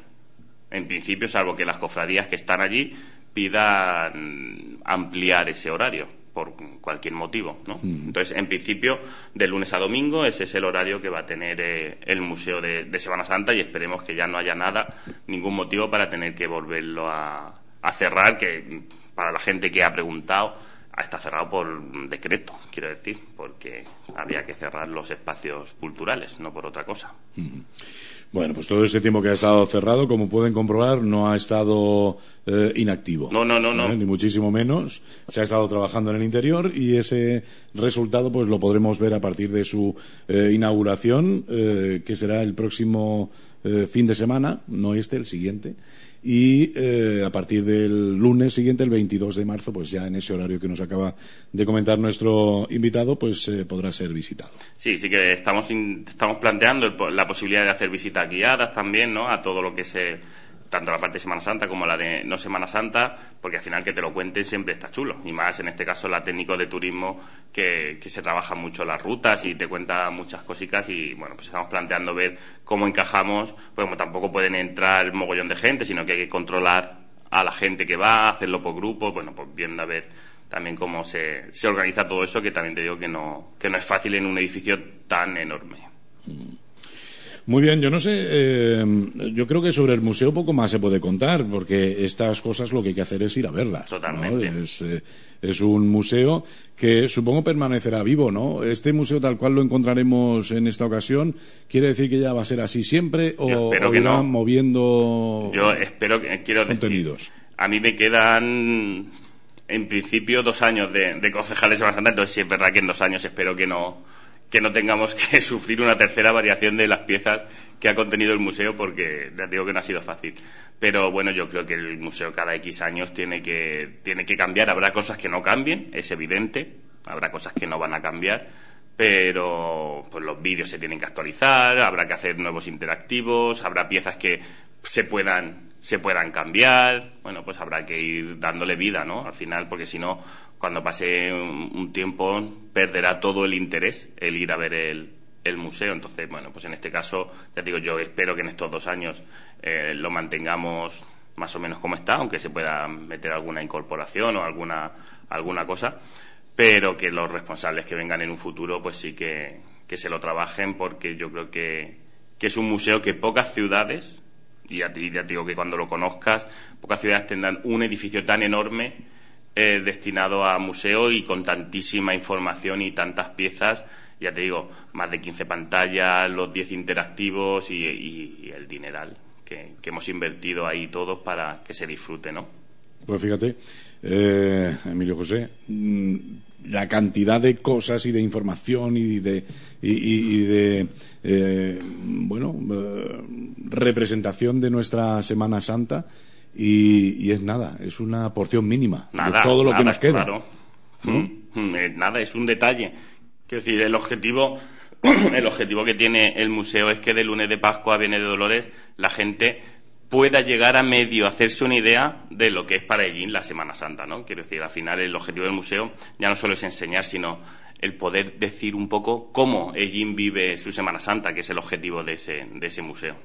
En principio, salvo que las cofradías que están allí pidan ampliar ese horario por cualquier motivo, ¿no? Mm. Entonces, en principio, de lunes a domingo, ese es el horario que va a tener eh, el Museo de, Semana Santa y esperemos que ya no haya nada, ningún motivo para tener que volverlo a, a cerrar, que para la gente que ha preguntado, está cerrado por decreto, quiero decir, porque había que cerrar los espacios culturales, no por otra cosa. Mm. Bueno, pues todo ese tiempo que ha estado cerrado, como pueden comprobar, no ha estado eh, inactivo. No, no, no, no. ¿Eh? Ni muchísimo menos. Se ha estado trabajando en el interior y ese resultado, pues lo podremos ver a partir de su eh, inauguración, que será el próximo fin de semana, no este, el siguiente y eh, a partir del lunes siguiente, el 22 de marzo, pues ya en ese horario que nos acaba de comentar nuestro invitado, pues eh, podrá ser visitado. Sí, sí que estamos, estamos planteando la posibilidad de hacer visitas guiadas también, ¿no? A todo lo que se tanto la parte de Semana Santa como la de no Semana Santa, porque al final que te lo cuenten siempre está chulo. Y más en este caso la técnico de turismo que, que se trabaja mucho las rutas y te cuenta muchas cositas y bueno, pues estamos planteando ver cómo encajamos, pues como tampoco pueden entrar mogollón de gente, sino que hay que controlar a la gente que va, hacerlo por grupo, bueno, pues viendo a ver también cómo se, se organiza todo eso, que también te digo que no, que no es fácil en un edificio tan enorme. Mm. Muy bien, yo no sé, eh, yo creo que sobre el museo poco más se puede contar, porque estas cosas lo que hay que hacer es ir a verlas. Totalmente. Eh, es, un museo que supongo permanecerá vivo, ¿no? Este museo tal cual lo encontraremos en esta ocasión, ¿quiere decir que ya va a ser así siempre o, irán moviendo yo espero que, quiero contenidos? a mí me quedan en principio dos años de, de concejales de entonces sí es verdad que en dos años espero que no que no tengamos que sufrir una tercera variación de las piezas que ha contenido el museo porque digo que no ha sido fácil. Pero bueno, yo creo que el museo cada X años tiene que, tiene que cambiar. Habrá cosas que no cambien, es evidente. Habrá cosas que no van a cambiar. Pero pues los vídeos se tienen que actualizar, habrá que hacer nuevos interactivos, habrá piezas que se puedan, se puedan cambiar. Bueno, pues habrá que ir dándole vida, ¿no? Al final, porque si no, cuando pase un, tiempo perderá todo el interés el ir a ver el, el museo. Entonces, bueno, pues en este caso, ya digo, yo espero que en estos dos años eh, lo mantengamos más o menos como está, aunque se pueda meter alguna incorporación o alguna, alguna cosa, pero que los responsables que vengan en un futuro, pues sí que, que se lo trabajen, porque yo creo que, que es un museo que pocas ciudades, y ya te, digo que cuando lo conozcas, pocas ciudades tendrán un edificio tan enorme eh, destinado a museo y con tantísima información y tantas piezas ya te digo, más de 15 pantallas, los 10 interactivos y, el dineral que, hemos invertido ahí todos para que se disfrute, ¿no? Pues fíjate, eh, Emilio José, mm, la cantidad de cosas y de información y de, y, de eh, bueno, representación de nuestra Semana Santa y, es nada, es una porción mínima de todo lo que nos queda. Mm, mm, nada, es un detalle. Quiero decir, el objetivo, el objetivo que tiene el museo es que de lunes de Pascua a Viene de Dolores la gente pueda llegar a medio hacerse una idea de lo que es para Ellín la Semana Santa, ¿no? Quiero decir, al final el objetivo del museo ya no solo es enseñar, sino el poder decir un poco cómo Ellín vive su Semana Santa, que es el objetivo de ese, de ese museo.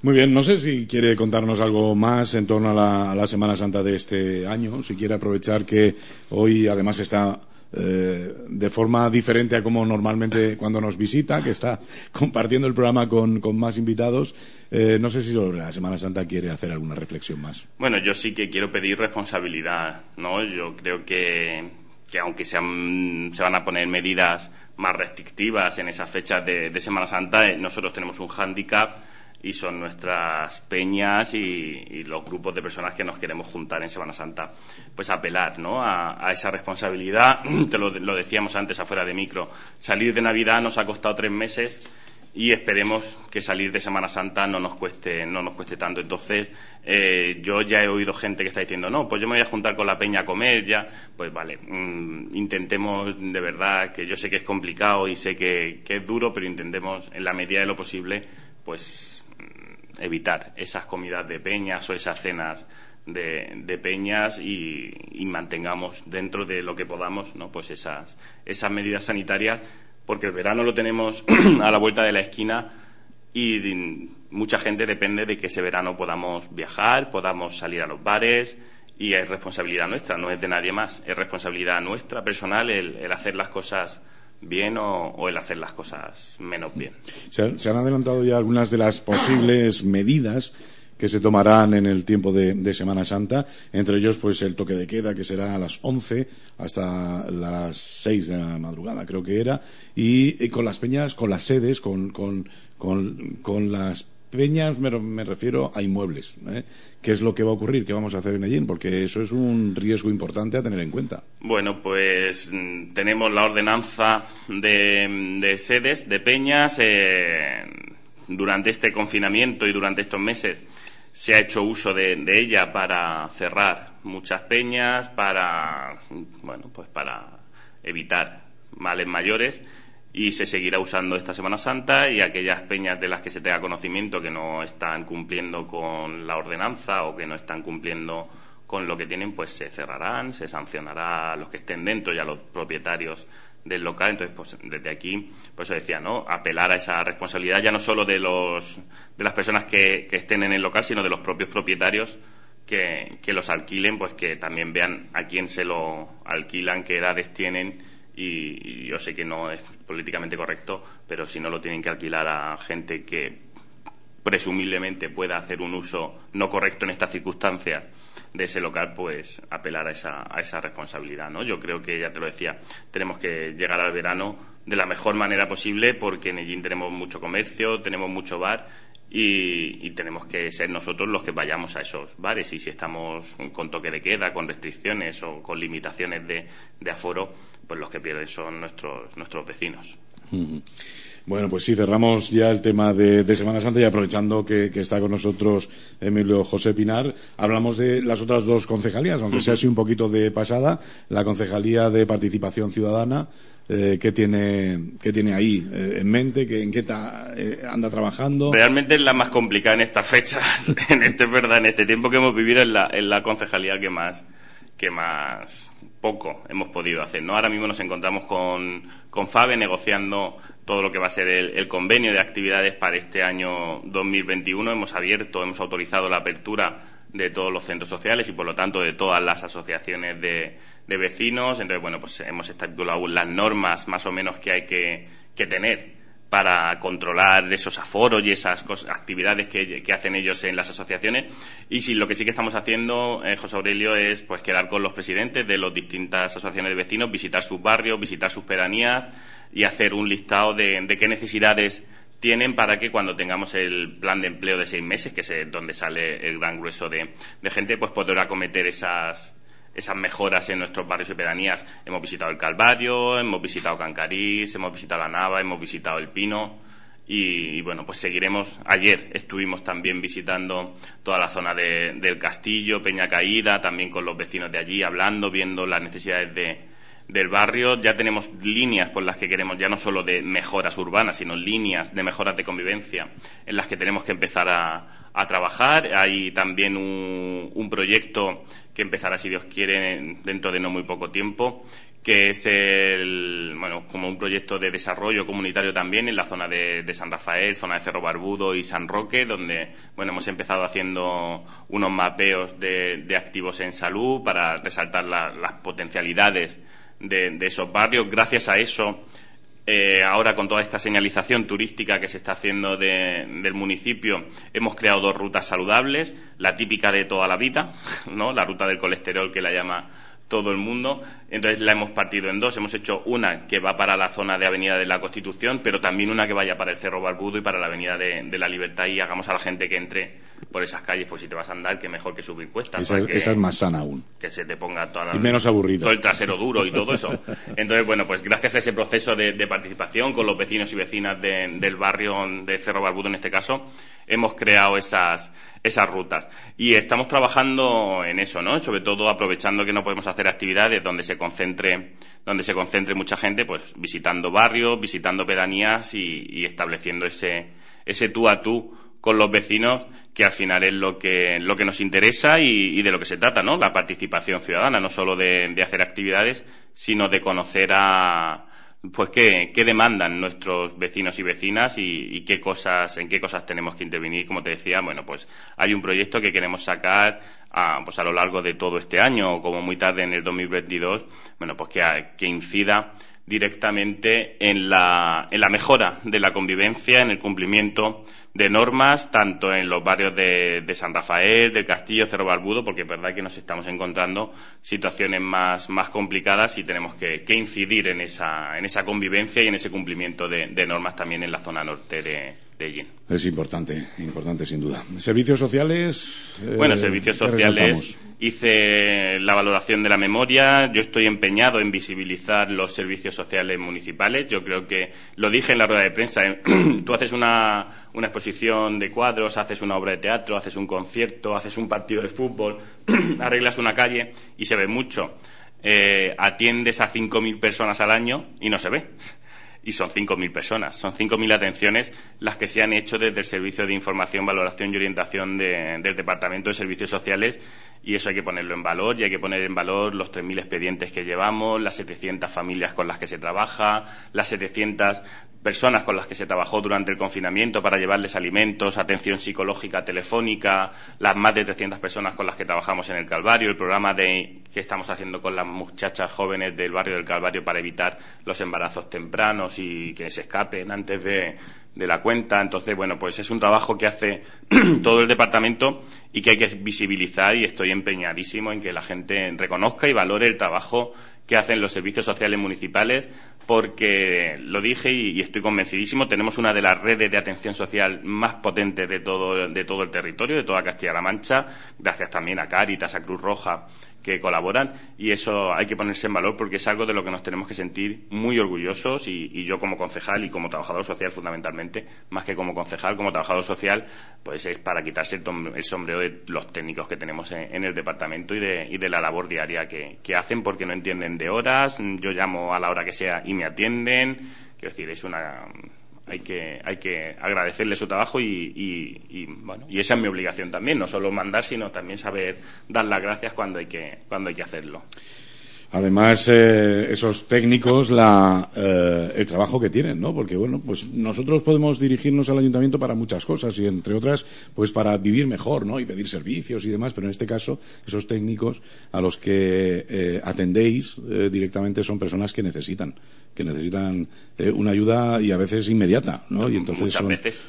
Muy bien, no sé si quiere contarnos algo más en torno a la, Semana Santa de este año, si quiere aprovechar que hoy además está eh, de forma diferente a como normalmente cuando nos visita, que está compartiendo el programa con, más invitados. Eh, no sé si sobre la Semana Santa quiere hacer alguna reflexión más. Bueno, yo sí que quiero pedir responsabilidad, ¿no? Yo creo que, que aunque se van a poner medidas más restrictivas en esas fechas de, de Semana Santa, eh, nosotros tenemos un hándicap y son nuestras peñas y, los grupos de personas que nos queremos juntar en Semana Santa. Pues apelar ¿no? a, esa responsabilidad. Te lo, decíamos antes afuera de micro. Salir de Navidad nos ha costado tres meses y esperemos que salir de Semana Santa no nos cueste, no nos cueste tanto. Entonces, eh, yo ya he oído gente que está diciendo, no, pues yo me voy a juntar con la peña a comer ya. Pues vale, mm, intentemos de verdad, que yo sé que es complicado y sé que, que es duro, pero intentemos en la medida de lo posible, pues evitar esas comidas de peñas o esas cenas de, peñas y, mantengamos dentro de lo que podamos ¿no? pues esas, esas medidas sanitarias porque el verano lo tenemos a la vuelta de la esquina y mucha gente depende de que ese verano podamos viajar, podamos salir a los bares y es responsabilidad nuestra, no es de nadie más, es responsabilidad nuestra personal el hacer las cosas bien o, el hacer las cosas menos bien. Se, han adelantado ya algunas de las posibles medidas que se tomarán en el tiempo de, Semana Santa, entre ellos pues el toque de queda que será a las 11 hasta las 6 de la madrugada, creo que era, y, con las peñas, con las sedes, con, con, con las peñas me, refiero a inmuebles. ¿eh? ¿Qué es lo que va a ocurrir? ¿Qué vamos a hacer en allí? Porque eso es un riesgo importante a tener en cuenta. Bueno, pues mm, tenemos la ordenanza de, sedes, de peñas. Eh, durante este confinamiento y durante estos meses se ha hecho uso de, de, ella para cerrar muchas peñas, para, bueno, pues para evitar males mayores y se seguirá usando esta Semana Santa y aquellas peñas de las que se tenga conocimiento que no están cumpliendo con la ordenanza o que no están cumpliendo con lo que tienen, pues se cerrarán, se sancionará a los que estén dentro y a los propietarios del local. Entonces, pues desde aquí, pues eso decía, ¿no? Apelar a esa responsabilidad ya no solo de los de las personas que, que estén en el local, sino de los propios propietarios que, que los alquilen, pues que también vean a quién se lo alquilan, qué edades tienen y, yo sé que no es políticamente correcto, pero si no lo tienen que alquilar a gente que presumiblemente pueda hacer un uso no correcto en estas circunstancias de ese local, pues apelar a esa, a esa responsabilidad, ¿no? Yo creo que, ya te lo decía, tenemos que llegar al verano de la mejor manera posible porque en Ellín tenemos mucho comercio, tenemos mucho bar y, tenemos que ser nosotros los que vayamos a esos bares y si estamos con toque de queda, con restricciones o con limitaciones de aforo, pues los que pierden son nuestros, nuestros vecinos. Bueno, pues sí, cerramos ya el tema de, Semana Santa y aprovechando que, está con nosotros Emilio José Pinar, hablamos de las otras dos concejalías, aunque sea así un poquito de pasada, la Concejalía de Participación Ciudadana, eh, ¿qué, tiene, qué tiene ahí eh, en mente? ¿Qué, ¿En qué eh, anda trabajando? Realmente es la más complicada en estas fechas, en este, verdad, en este tiempo que hemos vivido, es la, la concejalía que más, que más poco hemos podido hacer. ¿no? Ahora mismo nos encontramos con, con FABE negociando todo lo que va a ser el, convenio de actividades para este año 2021. Hemos abierto, hemos autorizado la apertura de todos los centros sociales y, por lo tanto, de todas las asociaciones de, vecinos. Entonces, bueno, pues hemos estipulado las normas más o menos que hay que, que tener para controlar esos aforos y esas actividades que, hacen ellos en las asociaciones. Y si lo que sí que estamos haciendo, eh, José Aurelio, es pues quedar con los presidentes de las distintas asociaciones de vecinos, visitar sus barrios, visitar sus pedanías y hacer un listado de, qué necesidades tienen para que cuando tengamos el plan de empleo de seis meses, que es donde sale el gran grueso de, de gente, pues poder acometer esas, esas mejoras en nuestros barrios y pedanías. Hemos visitado el Calvario, hemos visitado Cancarís, hemos visitado la Nava, hemos visitado el Pino. Y, bueno, pues seguiremos. Ayer estuvimos también visitando toda la zona del Castillo, Peña Caída, también con los vecinos de allí, hablando, viendo las necesidades de, del barrio. Ya tenemos líneas por las que queremos, ya no solo de mejoras urbanas, sino líneas de mejoras de convivencia en las que tenemos que empezar a, a trabajar. Hay también un, un proyecto que empezará, si Dios quiere, dentro de no muy poco tiempo, que es el, bueno, como un proyecto de desarrollo comunitario también en la zona de, San Rafael, zona de Cerro Barbudo y San Roque, donde, bueno, hemos empezado haciendo unos mapeos de, activos en salud para resaltar las potencialidades de, esos barrios. Gracias a eso, eh, ahora con toda esta señalización turística que se está haciendo del municipio, hemos creado dos rutas saludables, la típica de toda la vida, ¿no? La ruta del colesterol que la llama todo el mundo. Entonces la hemos partido en dos. Hemos hecho una que va para la zona de Avenida de la Constitución, pero también una que vaya para el Cerro Barbudo y para la Avenida de, la Libertad y hagamos a la gente que entre por esas calles, pues si te vas a andar, que mejor que subir cuestas. Esa, es más sana aún. Que se te ponga toda la, y menos aburrido. todo el trasero duro y todo eso. Entonces, bueno, pues gracias a ese proceso de, participación con los vecinos y vecinas del barrio de Cerro Barbudo en este caso, hemos creado esas, esas rutas. Y estamos trabajando en eso, ¿no? Sobre todo aprovechando que no podemos hacer actividades donde se concentre, donde se concentre mucha gente, pues visitando barrios, visitando pedanías y, estableciendo ese, ese tú a tú con los vecinos, que al final es lo que, lo que nos interesa y, de lo que se trata, ¿no? La participación ciudadana, no solo de hacer actividades, sino de conocer a, pues qué, qué, demandan nuestros vecinos y vecinas y, qué cosas, en qué cosas tenemos que intervenir. Como te decía, bueno, pues hay un proyecto que queremos sacar a, pues a lo largo de todo este año o como muy tarde en el 2022, bueno, pues que, que incida directamente en la, en la mejora de la convivencia, en el cumplimiento de normas, tanto en los barrios de, San Rafael, del Castillo, Cerro Barbudo, porque es verdad que nos estamos encontrando situaciones más, más complicadas y tenemos que, incidir en esa, en esa convivencia y en ese cumplimiento de, de normas también en la zona norte de, es importante, importante sin duda. Servicios sociales. bueno, eh, servicios sociales. Hice la valoración de la memoria. Yo estoy empeñado en visibilizar los servicios sociales municipales. Yo creo que lo dije en la rueda de prensa. Tú haces una, una exposición de cuadros, haces una obra de teatro, haces un concierto, haces un partido de fútbol, arreglas una calle y se ve mucho. Eh, atiendes a 5.000 personas al año y no se ve y son 5.000 personas. Son 5.000 atenciones las que se han hecho desde el Servicio de Información, Valoración y Orientación del Departamento de Servicios Sociales y eso hay que ponerlo en valor y hay que poner en valor los 3.000 expedientes que llevamos, las 700 familias con las que se trabaja, las 700 personas con las que se trabajó durante el confinamiento para llevarles alimentos, atención psicológica telefónica, las más de 300 personas con las que trabajamos en el Calvario, el programa de, que estamos haciendo con las muchachas jóvenes del barrio del Calvario para evitar los embarazos tempranos y que se escapen antes de, la cuenta. Entonces, bueno, pues es un trabajo que hace todo el departamento y que hay que visibilizar y estoy empeñadísimo en que la gente reconozca y valore el trabajo que hacen los servicios sociales municipales porque lo dije y, estoy convencidísimo, tenemos una de las redes de atención social más potentes de todo, de todo el territorio, de toda Castilla-La Mancha, gracias también a Cáritas, a Cruz Roja, que colaboran, y eso hay que ponerse en valor porque es algo de lo que nos tenemos que sentir muy orgullosos y, yo como concejal y como trabajador social fundamentalmente, más que como concejal, como trabajador social, pues es para quitarse el, sombrero de los técnicos que tenemos en, el departamento y de, y de, la labor diaria que, que hacen porque no entienden de horas, yo llamo a la hora que sea y me atienden. Quiero decir, es una hay que hay que agradecerle su trabajo y, y, bueno y esa es mi obligación también no solo mandar sino también saber dar las gracias cuando hay que cuando hay que hacerlo Además, eh, esos técnicos, la, eh, el trabajo que tienen, ¿no? Porque, bueno, pues nosotros podemos dirigirnos al ayuntamiento para muchas cosas y, entre otras, pues para vivir mejor, ¿no? Y pedir servicios y demás, pero en este caso, esos técnicos a los que eh, atendéis directamente son personas que necesitan, que necesitan una ayuda y a veces inmediata, ¿no? Y entonces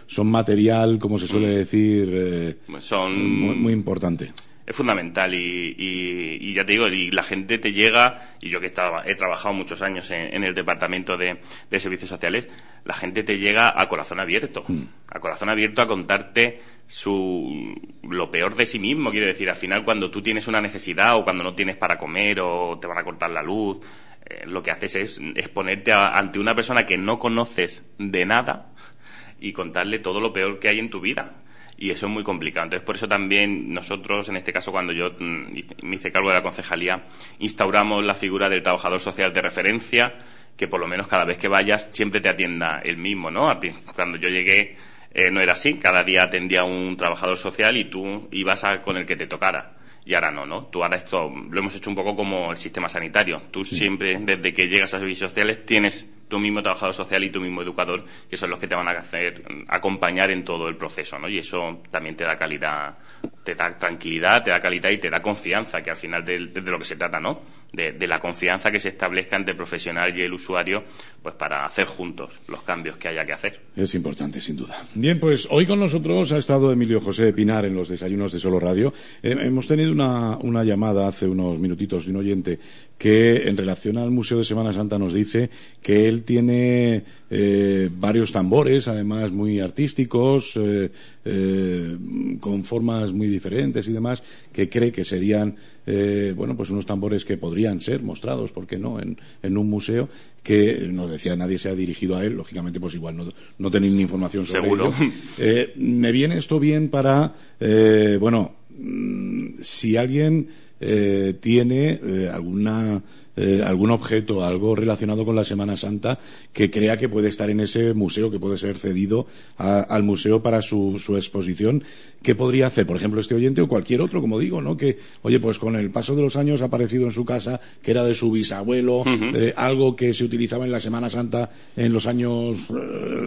son, material, como se suele mm. decir, son... muy importante es fundamental y, ya te digo, y la gente te llega, y yo que he, he trabajado muchos años en, el departamento de, servicios sociales, la gente te llega a corazón abierto, mm. a corazón abierto a contarte su, lo peor de sí mismo, quiero decir, al final cuando tú tienes una necesidad o cuando no tienes para comer o te van a cortar la luz, eh, lo que haces es exponerte ante una persona que no conoces de nada y contarle todo lo peor que hay en tu vida y eso es muy complicado. Entonces, por eso también nosotros, en este caso, cuando yo mm, me hice cargo de la concejalía, instauramos la figura del trabajador social de referencia, que por lo menos cada vez que vayas siempre te atienda el mismo, ¿no? Cuando yo llegué eh, no era así, cada día atendía un trabajador social y tú ibas a, con el que te tocara. Y ahora no, ¿no? Tú ahora esto lo hemos hecho un poco como el sistema sanitario. Tú siempre, desde que llegas a servicios sociales, tienes tu mismo trabajador social y tu mismo educador, que son los que te van a hacer acompañar en todo el proceso, ¿no? Y eso también te da calidad, te da tranquilidad, te da calidad y te da confianza, que al final de, de lo que se trata, ¿no? de, la confianza que se establezca entre el profesional y el usuario, pues para hacer juntos los cambios que haya que hacer. Es importante, sin duda. Bien, pues hoy con nosotros ha estado Emilio José Pinar en los desayunos de Solo Radio. Eh, hemos tenido una, una llamada hace unos minutitos de un oyente que en relación al Museo de Semana Santa nos dice que él tiene eh, varios tambores, además muy artísticos, eh, eh, con formas muy diferentes y demás, que cree que serían, bueno, pues unos tambores que podrían ser mostrados, ¿por qué no?, en, en un museo que nos decía nadie se ha dirigido a él, lógicamente pues igual no, no tenéis ni información sobre Seguro. me viene esto bien para, bueno, mm, si alguien tiene alguna eh, algún objeto, algo relacionado con la Semana Santa que crea que puede estar en ese museo, que puede ser cedido al museo para su, exposición. ¿Qué podría hacer, por ejemplo, este oyente o cualquier otro, como digo, ¿no? Que, oye, pues con el paso de los años ha aparecido en su casa que era de su bisabuelo, eh, algo que se utilizaba en la Semana Santa en los años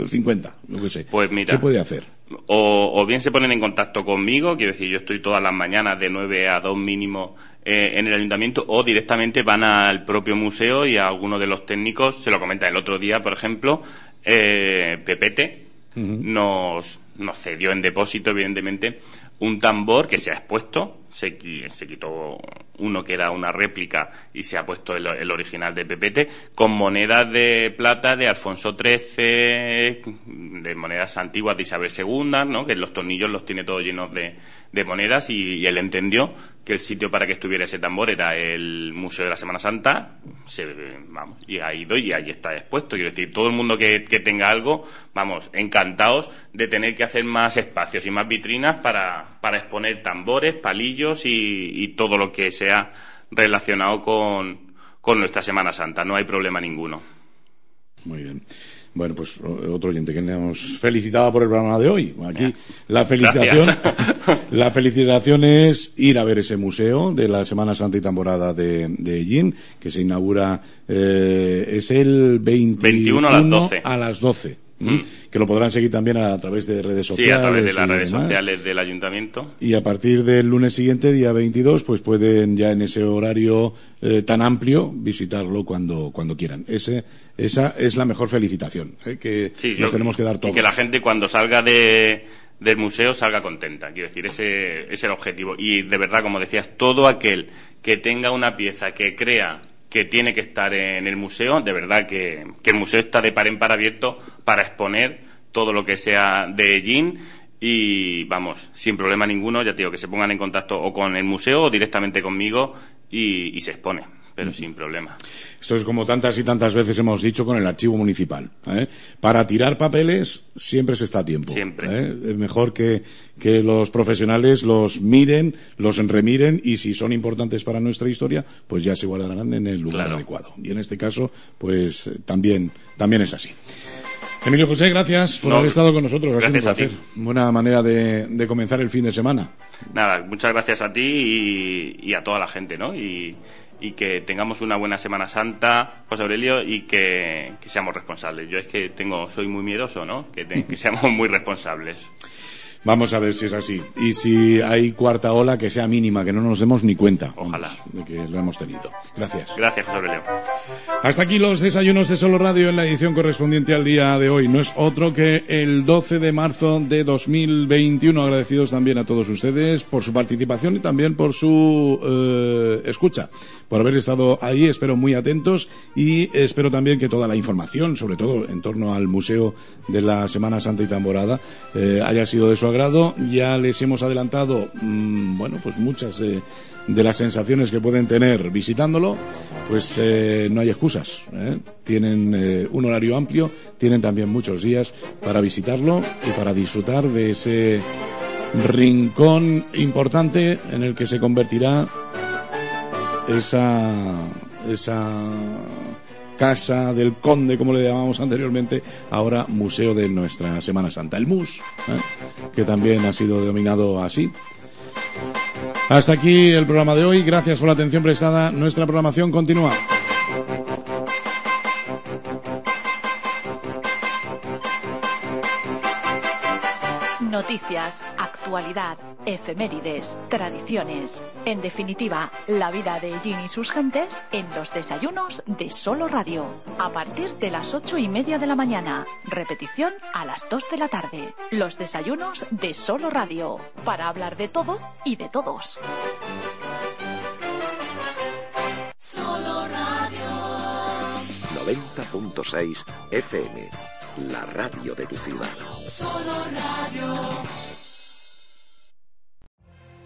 50, eh, lo que sé. Pues mira, ¿Qué puede hacer? O, bien se ponen en contacto conmigo, quiero decir, yo estoy todas las mañanas de 9 a 2 mínimo eh, en el ayuntamiento, o directamente van al propio museo y a alguno de los técnicos, se lo comenta el otro día, por ejemplo, eh, Pepete nos, nos cedió en depósito, evidentemente, un tambor que se ha expuesto, se, se, quitó uno que era una réplica y se ha puesto el, original de Pepete, con monedas de plata de Alfonso XIII, de monedas antiguas de Isabel II, ¿no? que los tornillos los tiene todos llenos de, de monedas y, él entendió que el sitio para que estuviera ese tambor era el Museo de la Semana Santa, se, vamos, y ha ido y ahí está expuesto. Quiero decir, todo el mundo que, tenga algo, vamos, encantados de tener que hacer más espacios y más vitrinas para, para exponer tambores, palillos y, y todo lo que sea relacionado con, con nuestra Semana Santa. No hay problema ninguno. Muy bien. Bueno, pues otro oyente que nos felicitaba por el programa de hoy. Aquí la felicitación, la felicitación es ir a ver ese museo de la Semana Santa y Temporada de, de que se inaugura, eh, es el 21, a las 12. A las 12. Mm. que lo podrán seguir también a, través de redes sociales. Sí, a través de las redes sociales del ayuntamiento. Y a partir del lunes siguiente, día 22, pues pueden ya en ese horario eh, tan amplio visitarlo cuando, cuando quieran. Ese, esa es la mejor felicitación eh, que nos tenemos que dar todos. Y que la gente cuando salga de, del museo salga contenta. Quiero decir, ese es el objetivo. Y de verdad, como decías, todo aquel que tenga una pieza que crea que tiene que estar en el museo. De verdad que, el museo está de par en par abierto para exponer todo lo que sea de Jean y vamos, sin problema ninguno, ya te digo, que se pongan en contacto o con el museo o directamente conmigo y se expone pero sin problema. Esto es como tantas y tantas veces hemos dicho con el archivo municipal. ¿eh? Para tirar papeles siempre se está a tiempo. Siempre. ¿eh? Es mejor que, los profesionales los miren, los remiren y si son importantes para nuestra historia, pues ya se guardarán en el lugar adecuado. Y en este caso, pues también, también es así. Emilio José, gracias por haber estado con nosotros. Gracias a ti. Buena manera de, comenzar el fin de semana. Nada, muchas gracias a ti y, y a toda la gente, ¿no? Y, y que tengamos una buena Semana Santa, José Aurelio, y que, seamos responsables. Yo es que tengo, soy muy miedoso, ¿no? Que, que seamos muy responsables. Vamos a ver si es así. Y si hay cuarta ola, que sea mínima, que no nos demos ni cuenta. Ojalá. de que lo hemos tenido. Gracias. Gracias, José Aurelio. Hasta aquí los desayunos de Solo Radio en la edición correspondiente al día de hoy. No es otro que el 12 de marzo de 2021. Agradecidos también a todos ustedes por su participación y también por su eh, escucha, por haber estado ahí. Espero muy atentos y espero también que toda la información, sobre todo en torno al Museo de la Semana Santa y Tamborada, eh, haya sido de su agrado. Ya les hemos adelantado, mm, bueno, pues muchas eh, de las sensaciones que pueden tener visitándolo. Pues eh, no hay excusas. ¿eh? Tienen un horario amplio, tienen también muchos días para visitarlo y para disfrutar de ese rincón importante en el que se convertirá esa esa Casa del Conde, como le llamamos anteriormente, ahora Museo de nuestra Semana Santa, el MUS, ¿eh? que también ha sido denominado así. Hasta aquí el programa de hoy. Gracias por la atención prestada. Nuestra programación continúa. Noticias, actualidad, efemérides, tradiciones. En definitiva, la vida de Jin y sus gentes en los desayunos de Solo Radio. A partir de las ocho y media de la mañana. Repetición a las dos de la tarde. Los desayunos de Solo Radio. Para hablar de todo y de todos. Solo Radio. 90.6 FM. La radio de tu ciudad. Solo Radio.